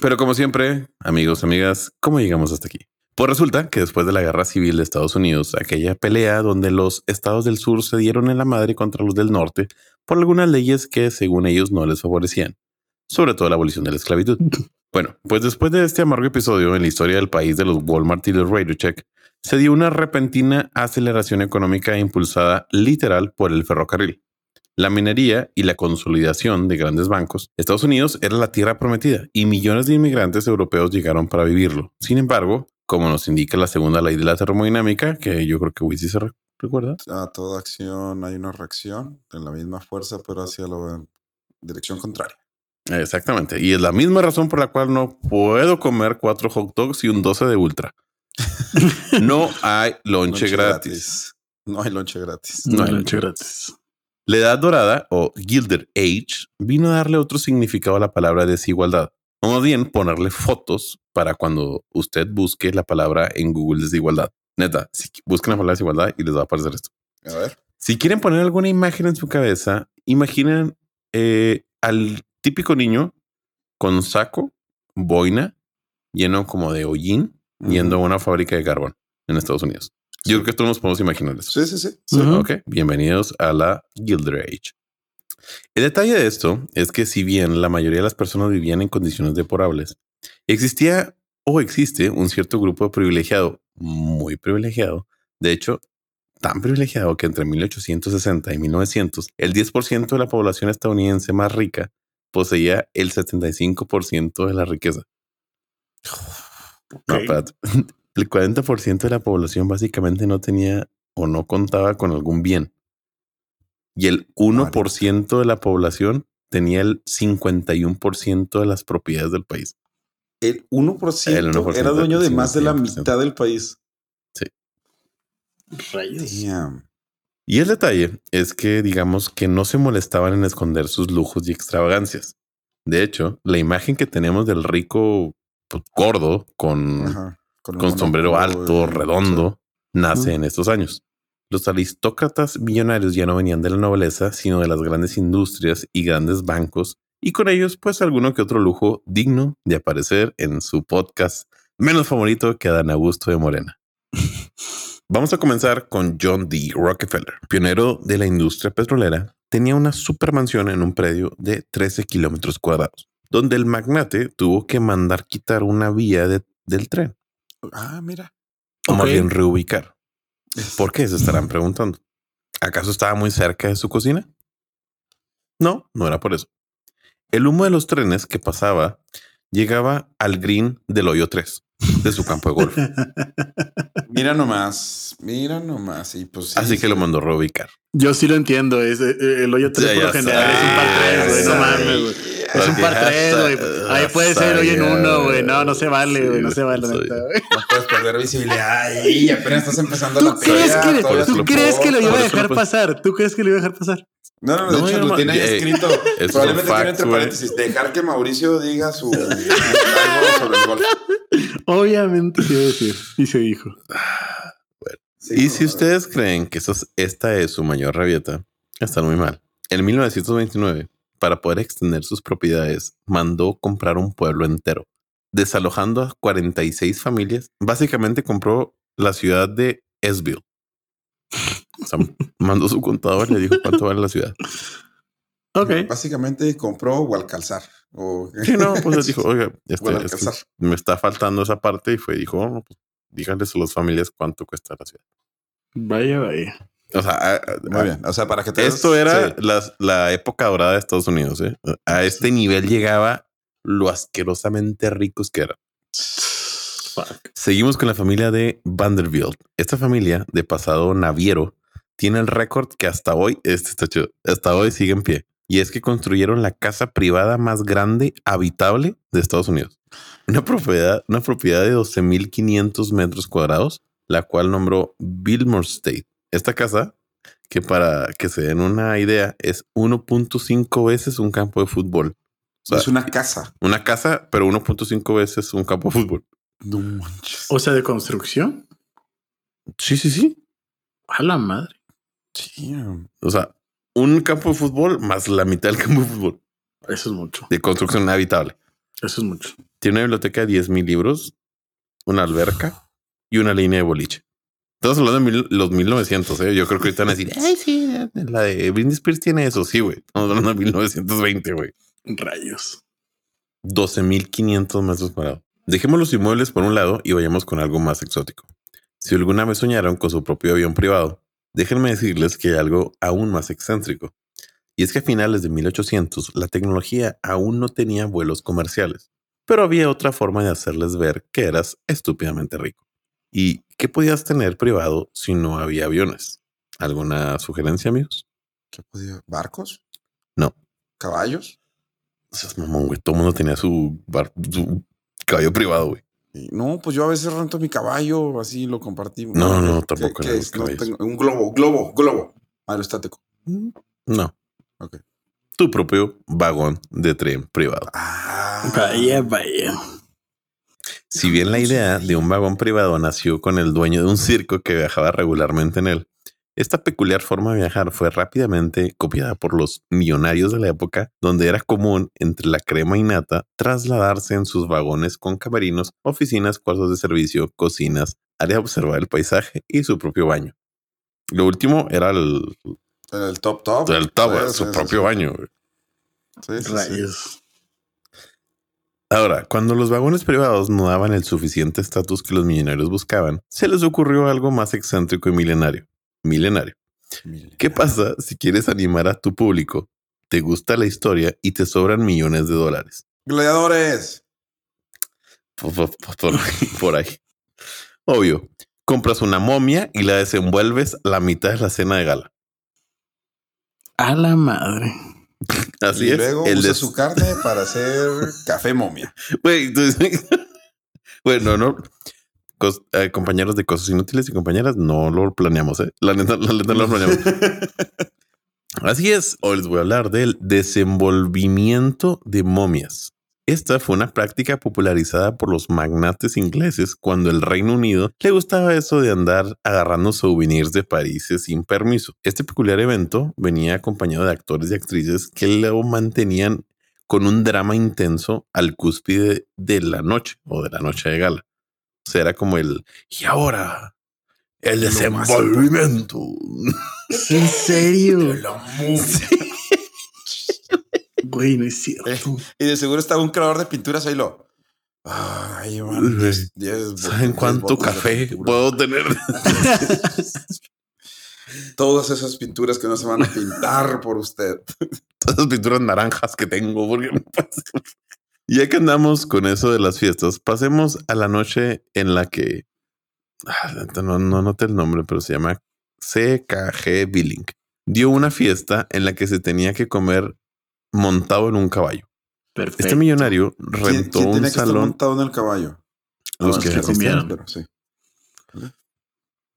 Pero como siempre, amigos, amigas, ¿cómo llegamos hasta aquí? Pues resulta que después de la guerra civil de Estados Unidos, aquella pelea donde los estados del sur se dieron en la madre contra los del norte por algunas leyes que según ellos no les favorecían, sobre todo la abolición de la esclavitud. [laughs] Bueno, pues después de este amargo episodio en la historia del país de los Walmart y los RadioCheck, se dio una repentina aceleración económica impulsada literal por el ferrocarril. La minería y la consolidación de grandes bancos, Estados Unidos era la tierra prometida y millones de inmigrantes europeos llegaron para vivirlo. Sin embargo, como nos indica la segunda ley de la termodinámica, que yo creo que Wizzy se re- recuerda, a toda acción hay una reacción en la misma fuerza, pero hacia la dirección contraria. Exactamente. Y es la misma razón por la cual no puedo comer cuatro hot dogs y un 12 de ultra. No hay lonche, gratis. No hay lonche gratis. No No, hay noche gratis. La edad dorada o Gilded Age vino a darle otro significado a la palabra desigualdad. O más bien ponerle fotos para cuando usted busque la palabra en Google desigualdad. Neta, si busquen la palabra desigualdad y les va a aparecer esto. A ver. Si quieren poner alguna imagen en su cabeza, imaginen eh, al típico niño con saco, boina, lleno como de hollín, yendo a una fábrica de carbón en Estados Unidos. Yo creo que todos nos podemos imaginar eso. Sí, sí, sí. Ok, bienvenidos a la Gilded Age. El detalle de esto es que si bien la mayoría de las personas vivían en condiciones deplorables, existía o existe un cierto grupo privilegiado, muy privilegiado, de hecho, tan privilegiado que entre 1860 y 1900, el 10% de la población estadounidense más rica poseía el 75% de la riqueza. Ok. espérate. [laughs] El 40% de la población básicamente no tenía o no contaba con algún bien. Y el 1% de la población tenía el 51% de las propiedades del país. El 1%, El 1%, era dueño de sí, más de la 100%. mitad del país. Rayos. Damn. Y el detalle es que digamos que no se molestaban en esconder sus lujos y extravagancias. De hecho, la imagen que tenemos del rico pues, gordo con Ajá. con sombrero alto, redondo, nace en estos años. Los aristócratas millonarios ya no venían de la nobleza, sino de las grandes industrias y grandes bancos, y con ellos, pues, alguno que otro lujo digno de aparecer en su podcast menos favorito que Adán Augusto de Morena. Vamos a comenzar con John D. Rockefeller, pionero de la industria petrolera. Tenía una supermansión en un predio de 13 kilómetros cuadrados, donde el magnate tuvo que mandar quitar una vía de- del tren Ah, mira. o más Ok. bien reubicar. ¿Por qué? Se estarán preguntando. ¿Acaso estaba muy cerca de su cocina? No, no era por eso. El humo de los trenes que pasaba llegaba al green del hoyo 3, de su campo de golf. [laughs] Mira nomás, mira nomás. Y pues sí, Así que sí. lo mandó a reubicar. Yo sí lo entiendo. Es, eh, el hoyo 3 Ya, por lo general es un par 3, güey. No mames, güey. Es un par 3, güey. Ahí puede ser hoy en uno, güey. No, no se vale, güey. No se vale, güey. No puedes perder visibilidad. Ay, apenas estás empezando ¿Tú la crees pelea. que, ¿tú crees que lo iba a dejar pasar? ¿Tú crees que lo iba a dejar pasar? No, no, No, de hecho lo tiene ahí eh, escrito. es Probablemente tiene entre paréntesis. Dejar que Mauricio diga su [laughs] algo sobre el golf. Obviamente se iba a decir. Y se dijo. Sí, Y no, si ustedes creen que esta es su mayor rabieta, están muy mal. En 1929, para poder extender sus propiedades, mandó comprar un pueblo entero, desalojando a 46 familias. Básicamente compró la ciudad de Esville. O sea, mandó su contador y le dijo cuánto vale la ciudad. Ok. Básicamente compró o alcalzar. [laughs] O... Sí, no, pues les dijo, oiga, este, es que me está faltando esa parte y fue, dijo, oh, pues díganles a las familias cuánto cuesta la ciudad. Vaya, vaya. O sea, a- a- Muy bien. O sea, para que te Esto era Sí. la época dorada de Estados Unidos. ¿eh? A este nivel llegaba lo asquerosamente ricos que eran. Fuck. Seguimos con la familia de Vanderbilt. Esta familia de pasado naviero tiene el récord que hasta hoy, este está chido, hasta hoy sigue en pie. Y es que construyeron la casa privada más grande habitable de Estados Unidos. Una propiedad, una propiedad de 12.500 metros cuadrados, la cual nombró Billmore State. Esta casa, que para que se den una idea, es 1.5 veces un campo de fútbol. O sea, es una casa. una casa, pero 1.5 veces un campo de fútbol. No manches. O sea, de construcción. Sí, sí, sí. A la madre. O sea, un campo de fútbol más la mitad del campo de fútbol Eso es mucho. de construcción habitable. Eso es mucho. Tiene una biblioteca de 10 mil libros, una alberca y una línea de boliche. Estamos hablando de mil- los 1900. ¿eh? Yo creo que ahorita van a decir, ay, sí, la de Britney Spears tiene eso. Sí, güey. Estamos hablando de 1920, güey. Rayos. 12.500 metros cuadrados. Dejemos los inmuebles por un lado y vayamos con algo más exótico. Si alguna vez soñaron con su propio avión privado, déjenme decirles que hay algo aún más excéntrico. Y es que a finales de 1800 la tecnología aún no tenía vuelos comerciales, pero había otra forma de hacerles ver que eras estúpidamente rico. ¿Y qué podías tener privado si no había aviones? ¿Alguna sugerencia, amigos? ¿Qué podía? ¿Barcos? No. ¿Caballos? O sea, mamón, güey. Todo el mundo tenía su, bar- su caballo privado, güey. No, pues yo a veces rento mi caballo, así lo compartimos. No, no, ¿Qué- tampoco qué eran es? los No caballos. tengo- un globo, globo, globo. Aerostático. No. Ok. Tu propio vagón de tren privado. Ah. Vaya, vaya. Si bien la idea de un vagón privado nació con el dueño de un circo que viajaba regularmente en él, esta peculiar forma de viajar fue rápidamente copiada por los millonarios de la época, donde era común entre la crema y nata trasladarse en sus vagones con camerinos, oficinas, cuartos de servicio, cocinas, área de observar el paisaje y su propio baño. Lo último era el, El top top. el top, Sí, su sí, propio sí. baño. güey. Sí, sí, sí. Rayos. Ahora, cuando los vagones privados no daban el suficiente estatus que los millonarios buscaban, se les ocurrió algo más excéntrico y milenario. Milenario. Mil. ¿Qué pasa si quieres animar a tu público? Te gusta la historia y te sobran millones de dólares. Gladiadores. Por, por- por- por ahí, por ahí. Obvio, compras una momia y la desenvuelves la mitad de la cena de gala. A la madre. Así y es. luego el usa de- su carne para hacer café momia. [laughs] Güey, entonces- [laughs] bueno, no. Cos- eh, compañeros de cosas inútiles y compañeras, no lo planeamos, ¿eh? La neta, la neta no lo planeamos. [laughs] Así es, hoy les voy a hablar del desenvolvimiento de momias. Esta fue una práctica popularizada por los magnates ingleses cuando el Reino Unido le gustaba eso de andar agarrando souvenirs de París sin permiso. Este peculiar evento venía acompañado de actores y actrices que lo mantenían con un drama intenso al cúspide de la noche o de la noche de gala. O sea, era como el y ahora el desenvolvimiento. ¿En serio? [laughs] Momia. Güey, no es cierto. Y de seguro estaba un creador de pinturas ahí lo. Ay, man. diez- diez ¿Saben cuánto café puedo tener? [laughs] Todas esas pinturas que no se van a pintar por usted. Todas esas pinturas naranjas que tengo. Porque ya que andamos con eso de las fiestas, pasemos a la noche en la que ah, no, no noté el nombre, pero se llama CKG Billing. Dio una fiesta en la que se tenía que comer montado en un caballo. Perfecto. Este millonario ¿Quién, rentó quién un tiene que estar salón. montado en el caballo? Los Los que que asisten. comieron. Pero sí.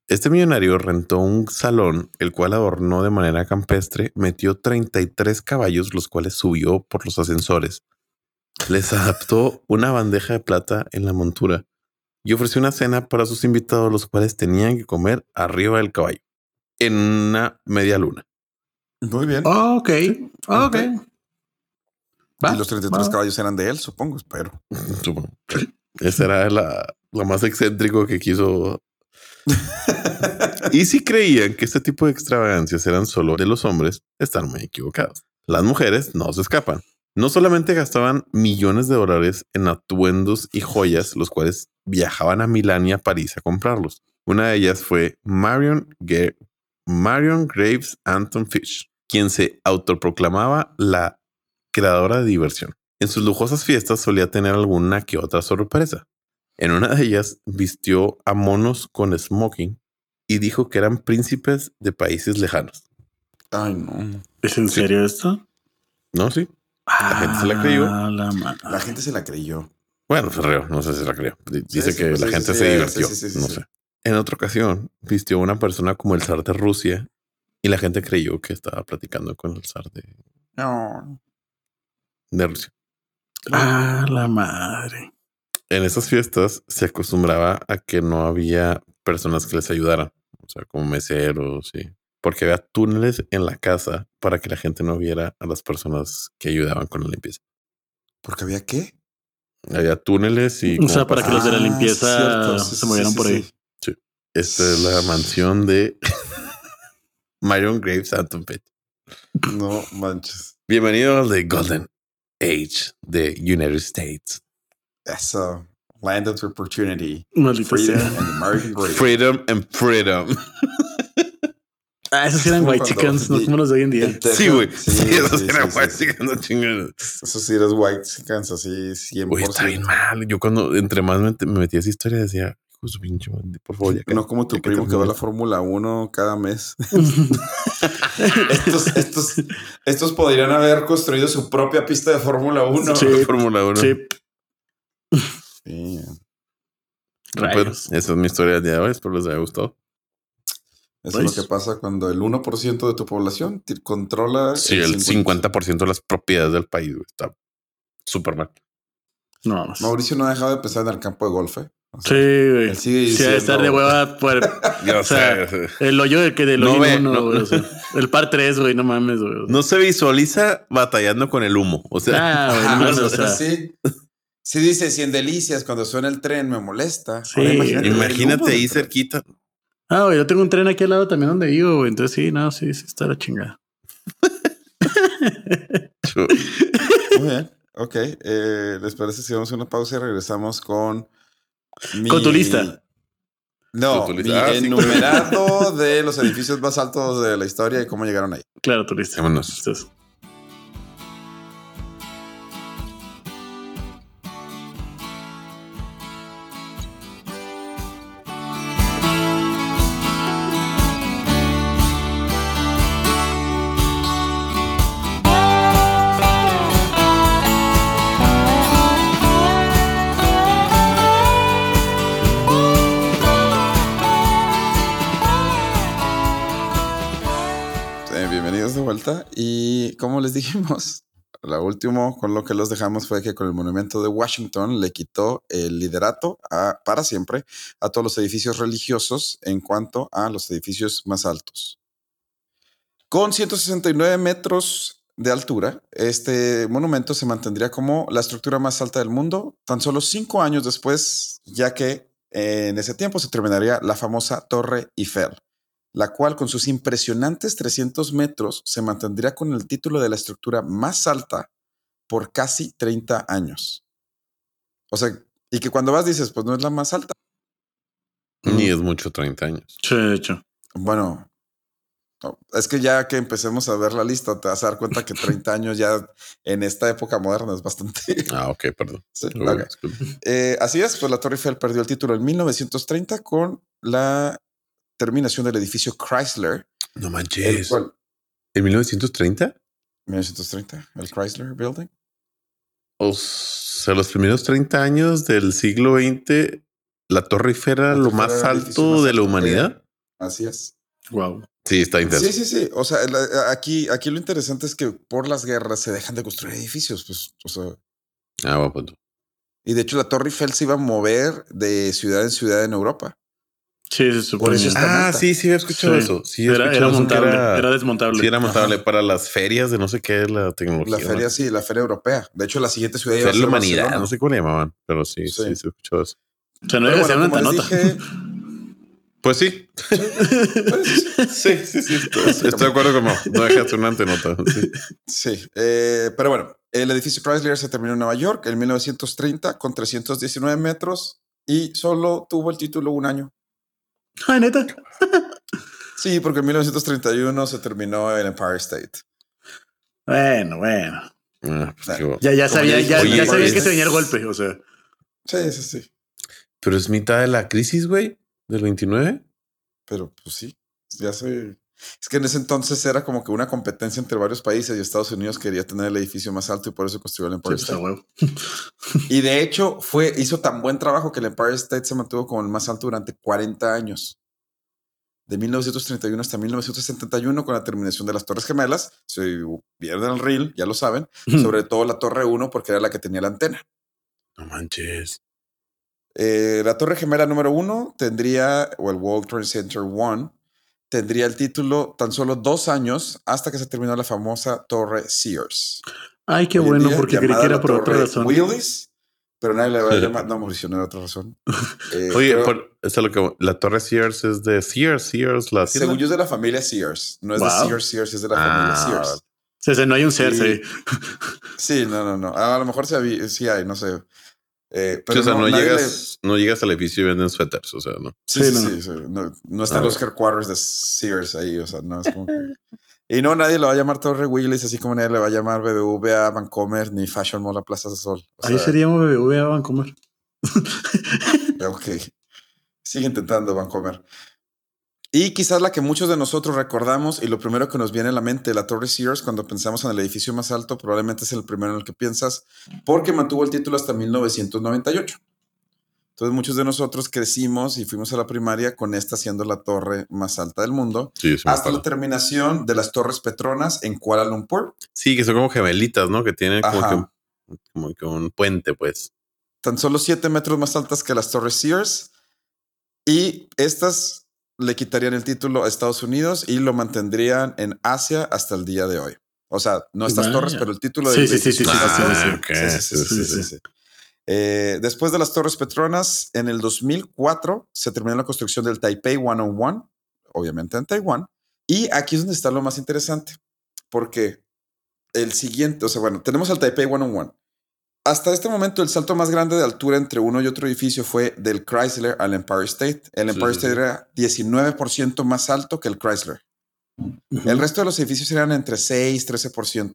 Este millonario rentó un salón, el cual adornó de manera campestre, metió 33 caballos, los cuales subió por los ascensores. Les adaptó una bandeja de plata en la montura y ofreció una cena para sus invitados, los cuales tenían que comer arriba del caballo, en una media luna. Muy bien. Oh, ok. Ok. Ok. Va, y los 33 va. caballos eran de él, supongo, espero. [laughs] Supongo. Ese era la, lo más excéntrico que quiso. [laughs] y si creían que este tipo de extravagancias eran solo de los hombres, están muy equivocados. Las mujeres no se escapan. No solamente gastaban millones de dólares en atuendos y joyas, los cuales viajaban a Milán y a París a comprarlos. Una de ellas fue Marion, Ge- Marion Graves Anton Fish, quien se autoproclamaba la creadora de diversión. En sus lujosas fiestas solía tener alguna que otra sorpresa. En una de ellas vistió a monos con smoking y dijo que eran príncipes de países lejanos. Ay, no. ¿Es en Sí. serio esto? ¿No? Sí. La gente se la creyó. Ah, la La gente se la creyó. Bueno, se rió, no sé si la creo. D- Sí, Dice sí, que sí, la sí, gente sí, se sí, divirtió. sí, sí, sí, no sí. sé. En otra ocasión vistió a una persona como el zar de Rusia y la gente creyó que estaba platicando con el zar de, No. De Rusia. Ah, la madre. En esas fiestas se acostumbraba a que no había personas que les ayudaran, o sea, como meseros y porque había túneles en la casa para que la gente no viera a las personas que ayudaban con la limpieza. ¿Porque había qué? Había túneles y O sea, para que los de la Ah, limpieza cierto. Sí, se movieran sí, por ahí. sí. esta es la mansión de [laughs] Myron Graves Anton Pitt. No manches. Bienvenido al The Golden Age de United States. Eso. Land of Opportunity. Maldita Freedom sea. and American [laughs] Great. Freedom and freedom. Ah, esos eran white chickens, no como los de hoy en día. Sí, güey. Sí, Sí, eso sí, era sí, guay, sí. sí, no chingues. Eso sí eres white chicans, así 100%. Güey, está bien mal. Yo cuando entre más me, me metí a esa historia decía, su pinche por favor, ya No como tu ya que primo que va a la Fórmula 1 cada mes. [laughs] [laughs] [laughs] estos, estos, estos podrían haber construido su propia pista de Fórmula 1. Sí. la Fórmula 1. Sí, Sí. Pues, esa es mi historia del día de hoy. Espero les haya gustado. Eso es Pues- lo que pasa cuando el 1% de tu población controla Sí, el 50% de las propiedades del país está súper mal. No, vamos. Mauricio no ha dejado de pensar en el campo de golf. ¿eh? O sea, Sí, güey. Sí, ha de estar de hueva por [laughs] Ya O sea, sé. el hoyo de que del No hoyo ve, uno, no. güey, o sea, [laughs] el par 3, güey, no mames, güey. No se visualiza batallando con el humo. O sea, Ah, [laughs] güey, no mames, o o sea, sea, sí. Sí dice, si en Delicias cuando suena el tren me molesta. Sí. Ahora Imagínate del ahí cerquita. Ah, güey, yo tengo un tren aquí al lado también donde vivo, güey. Entonces sí, no, sí, sí está la chingada. Muy bien. Ok. eh, ¿Les parece si vamos a una pausa y regresamos con mi- Con tu lista. No, mi. Ah, sí. enumerado de los edificios más altos de la historia y cómo llegaron ahí. Claro, tu lista. Vámonos. Entonces, Y como les dijimos, [laughs] lo último con lo que los dejamos fue que con el monumento de Washington le quitó el liderato para siempre a todos los edificios religiosos en cuanto a los edificios más altos. Con 169 metros de altura, este monumento se mantendría como la estructura más alta del mundo tan solo cinco años después, ya que eh, en ese tiempo se terminaría la famosa Torre Eiffel la cual con sus impresionantes 300 metros se mantendría con el título de la estructura más alta por casi 30 años. O sea, y que cuando vas dices, pues no es la más alta. Ni es mucho 30 años. sí, de hecho. Bueno, No, es que ya que empecemos a ver la lista, te vas a dar cuenta que 30 [laughs] años ya en esta época moderna es bastante. Ah, ok, perdón. [laughs] Sí. Eh, así es, pues la Torre Eiffel perdió el título en 1930 con la terminación del edificio Chrysler. No manches. cual, ¿En 1930? 1930, el Chrysler Building. O sea, los primeros 30 años del siglo XX, la Torre Eiffel era lo más era alto más de la humanidad. Así es. Wow. Sí, está intenso. Sí, sí, sí. O sea, la- aquí, aquí lo interesante es que por las guerras se dejan de construir edificios. Pues, o sea, Ah, buen punto. y de hecho la Torre Eiffel se iba a mover de ciudad en ciudad en Europa. Sí, se supone. eso está Ah, sí, sí, he escuchado Sí. eso. Sí, era, escuchado era eso, que montable, era- era, desmontable. Sí, era montable Ajá. para las ferias de no sé qué es la tecnología. La feria, ¿no? sí, la feria europea. De hecho, la siguiente ciudad iba a Feria de ser la humanidad, Barcelona. no sé cómo le llamaban, pero sí, sí, Sí. he escuchado eso. O sea, no bueno, una dije, Pues sí. [laughs] sí, sí, sí. Estoy, estoy de acuerdo con Mau. No dejaste una antenota. Sí. Sí, eh, pero bueno, el edificio Chrysler se terminó en Nueva York en 1930 con 319 metros y solo tuvo el título un año. [laughs] Ay, neta. Sí, porque en 1931 se terminó el Empire State. Bueno, bueno. Ah, pues. Ya, ya sabía, ya oye, sabía es- que se venía el golpe. O sea, Sí, sí, sí. Pero es mitad de la crisis, güey, del 29. Pero pues sí, ya sé. Es que en ese entonces era como que una competencia entre varios países y Estados Unidos quería tener el edificio más alto y por eso construyó el Empire pues, State. Y de hecho, fue, hizo tan buen trabajo que el Empire State se mantuvo como el más alto durante 40 años. De 1931 hasta 1971, con la terminación de las Torres Gemelas. Si vieron el reel, ya lo saben. Sobre todo la Torre 1, porque era la que tenía la antena. No manches. Eh, la Torre Gemela número 1 tendría, o el World Trade Center 1, tendría el título tan solo dos años hasta que se terminó la famosa Torre Sears. Ay, qué bueno, día, porque creí que era la por otra razón. Willis, pero nadie le va a [laughs] llamar. No, Mauricio, no era otra razón. [laughs] Eh, Oye, pero por, eso es lo que la Torre Sears es de Sears, Sears, la según tienda. yo es de la familia Sears. No es Wow. de Sears, Sears, es de la Ah, familia Sears. O sea, no hay un ser, Sí. sí. Sí, no, no, no. A lo mejor sí, sí hay, no sé. Eh, Sí, pero o sea, no, le- llegas, no llegas al edificio y venden suéteres, o sea, no. Sí, no. sí, sí. No, no están Ah. los headquarters de Sears ahí, o sea, no es como que- Y no, nadie le va a llamar Torre Willis, así como nadie le va a llamar BBVA, Vancomer, ni Fashion Mall a Plaza de Sol. O Ahí sea, seríamos BBVA Vancomer. Ok. Sigue intentando Vancomer. Y quizás la que muchos de nosotros recordamos y lo primero que nos viene a la mente, la Torre Sears, cuando pensamos en el edificio más alto, probablemente es el primero en el que piensas, porque mantuvo el título hasta 1998. Entonces muchos de nosotros crecimos y fuimos a la primaria con esta siendo la torre más alta del mundo, Sí, hasta la terminación de las Torres Petronas en Kuala Lumpur. Sí, que son como gemelitas, ¿no? Que tienen como Ajá. que, un, como que un puente, pues. tan solo 7 metros más altas que las Torres Sears. Y estas le quitarían el título a Estados Unidos y lo mantendrían en Asia hasta el día de hoy. O sea, no estas Vaya. torres, pero el título Sí, de sí, sí, sí, sí, sí, sí. ok. Sí, sí, sí, sí, sí, sí. Eh, después de las Torres Petronas, en el 2004 se terminó la construcción del Taipei 101, obviamente en Taiwán. Y aquí es donde está lo más interesante, porque el siguiente, o sea, bueno, tenemos el Taipei 101. Hasta este momento, el salto más grande de altura entre uno y otro edificio fue del Chrysler al Empire State. El Empire sí, sí. State era 19% más alto que el Chrysler. El resto de los edificios eran entre 6 y 13%.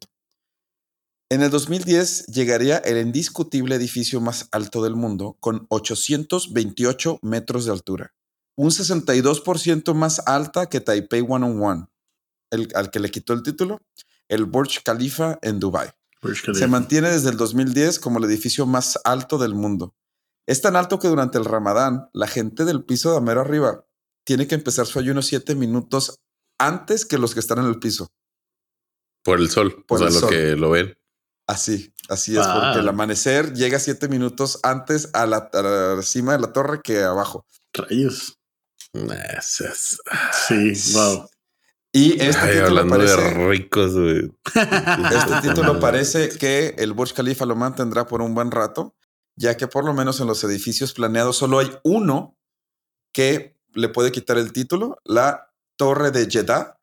En el 2010 llegaría el indiscutible edificio más alto del mundo con 828 metros de altura, un 62% más alta que Taipei 101, el, al que le quitó el título, el Burj Khalifa en Dubai. Burj Se mantiene desde el 2010 como el edificio más alto del mundo. Es tan alto que durante el Ramadán, la gente del piso de mero arriba tiene que empezar su ayuno siete minutos antes que los que están en el piso. Por el sol. Por o sea, el lo sol. que lo ven. Así, así es, Ah. porque el amanecer llega siete minutos antes a la, a la cima de la torre que abajo. Rayos. Es- Sí, wow. Y este Ay, título de parece, ricos, güey. este título parece que el Burj Khalifa lo mantendrá por un buen rato, ya que por lo menos en los edificios planeados solo hay uno que le puede quitar el título, la Torre de Jeddah,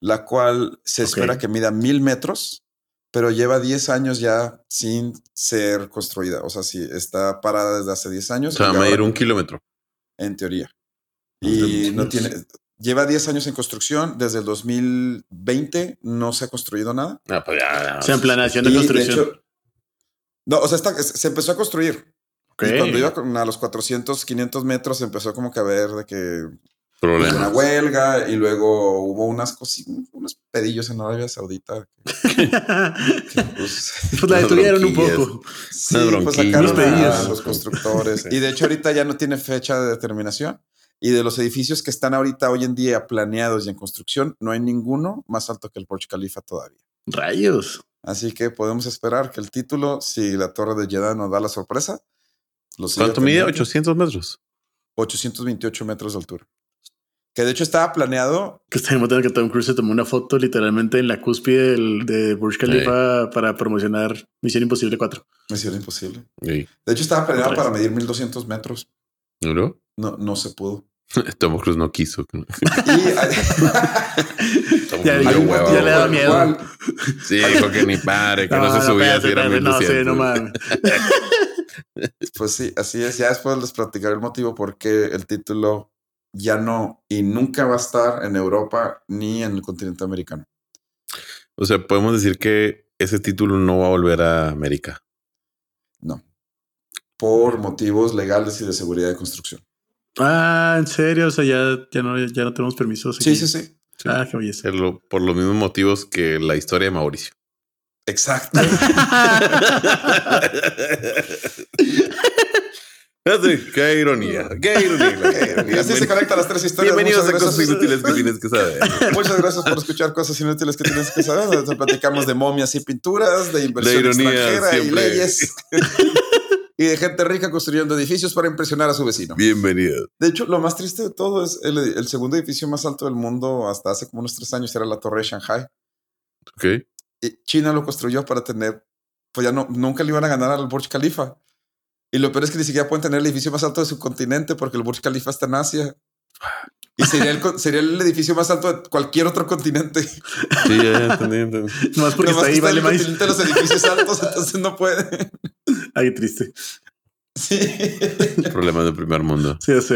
la cual se espera que mida mil metros, pero lleva 10 años ya sin ser construida. O sea, sí, está parada desde hace 10 años. O sea, y va a ahora- ir un kilómetro. en teoría. Y no tiene, Lleva 10 años en construcción. Desde el 2020 no se ha construido nada. No, pues ya. O sea, en planeación de Y, construcción. hecho, no, o sea, está- se empezó a construir. Ok. Y cuando iba a los 400, 500 metros, empezó como que a ver de que pues, una Problemas. huelga y luego hubo unas cosillas, unos pedillos en Arabia Saudita. que, [laughs] pues, Pues la detuvieron un poco. sí, pues sacaron a, pedillos. los constructores. Y de hecho ahorita ya no tiene fecha de determinación. Y de los edificios que están ahorita hoy en día planeados y en construcción, no hay ninguno más alto que el Burj Khalifa todavía. Rayos. Así que podemos esperar que el título, si la Torre de Jeddah nos da la sorpresa, lo ¿Cuánto mide? teniendo. 800 metros. 828 metros de altura. Que de hecho estaba planeado. Que está demostrando que Tom Cruise se tomó una foto literalmente en la cúspide del, de Burj Khalifa para promocionar Misión Imposible 4. Misión imposible. Sí. De hecho, estaba planeado para medir 1200 metros. ¿No? No, no se pudo. [laughs] Tom Cruise no quiso. Y [laughs] Ya- ya- le da miedo. Sí, dijo que ni pare, que no, se subía si era No, sí, 1200. no mames. [laughs] Pues sí, así es. Ya después les platicaré el motivo por qué el título ya no y nunca va a estar en Europa ni en el continente americano. O sea, podemos decir que ese título no va a volver a América. No. Por motivos legales y de seguridad de construcción. Ah, en serio, o sea, ya, ya, no, ya no tenemos permisos. Sí, sí, sí. Ah, qué belleza. Por lo- por los mismos motivos que la historia de Mauricio. Exacto. [laughs] Fíjate, qué ironía, qué ironía. [laughs] Y así se conectan las tres historias. Bienvenidos a cosas inútiles que tienes que saber. [laughs] Muchas gracias por escuchar cosas inútiles que tienes que saber. Donde platicamos de momias y pinturas, de inversión La ironía extranjera y leyes. Y de gente rica construyendo edificios para impresionar a su vecino. Bienvenido. De hecho, lo más triste de todo es el, el segundo edificio más alto del mundo hasta hace como unos tres años era la Torre de Shanghai. Ok. Y China lo construyó para tener, pues ya no, nunca le iban a ganar al Burj Khalifa. Y lo peor es que ni siquiera pueden tener el edificio más alto de su continente porque el Burj Khalifa está en Asia. Y sería el, sería el edificio más alto de cualquier otro continente. Sí, ya, ya entendí, entendí. [laughs] Nomás porque Nomás está ahí, está vale el más. continente de los edificios altos, entonces no puede. Ay, triste. Sí. [laughs] Problemas del primer mundo. Sí, sí.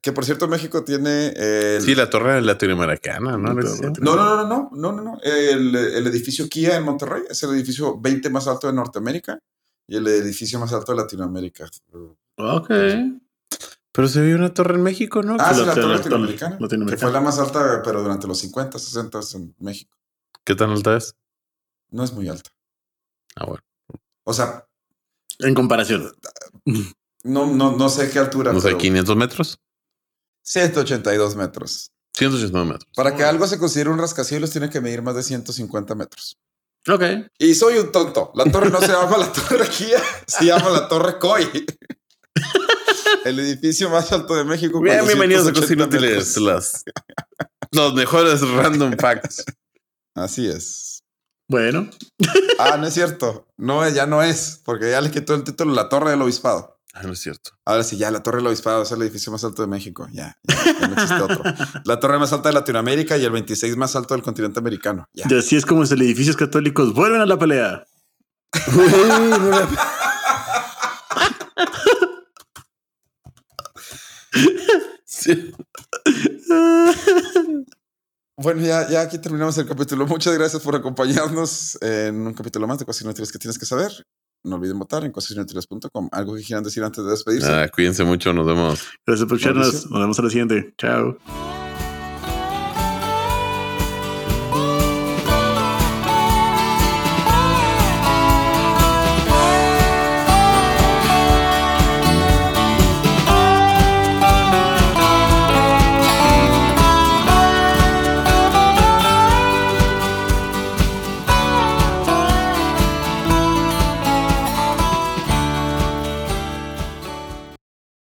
Que por cierto, México tiene el, Sí, la torre latinoamericana, ¿no? No, no, no, no, no, no, no. El, el edificio Kia en Monterrey es el edificio 20 más alto de Norteamérica y el edificio más alto de Latinoamérica. Ok. Pero se vio una torre en México, ¿no? Ah, Sí, la la- torre la- latinoamericana, que latinoamericana. fue la más alta, pero durante los 50, 60 en México. ¿Qué tan alta es? No es muy alta. Ah, bueno. O sea, En comparación. no, no, no sé qué altura. No sé, pero 500 metros. 182 metros. 189 metros. Para que algo se considere un rascacielos, tiene que medir más de 150 metros. Ok. Y soy un tonto. La torre no se llama la Torre Kia, se llama la Torre Koi. El edificio más alto de México. Bien, bienvenidos a Cosas 280 Inútiles. metros. Las, [laughs] los mejores random facts. Así es. Bueno. Ah, no es cierto. No, ya no es, porque ya le quitó el título La Torre del Obispado. Ah, no es cierto. Ahora sí, ya la Torre del Obispado es el edificio más alto de México. Ya, ya, ya no existe otro. La torre más alta de Latinoamérica y el 26 más alto del continente americano. Ya. Y así es como los edificios católicos vuelven a la pelea. [laughs] Sí. [laughs] Bueno, ya, ya aquí terminamos el capítulo. Muchas gracias por acompañarnos en un capítulo más de Cosas Inútiles que tienes que saber. No olviden votar en cosasinútiles.com. ¿Algo que quieran decir antes de despedirse? Ah, cuídense mucho, nos vemos. Gracias por escucharnos. Nos vemos a la siguiente. Chao.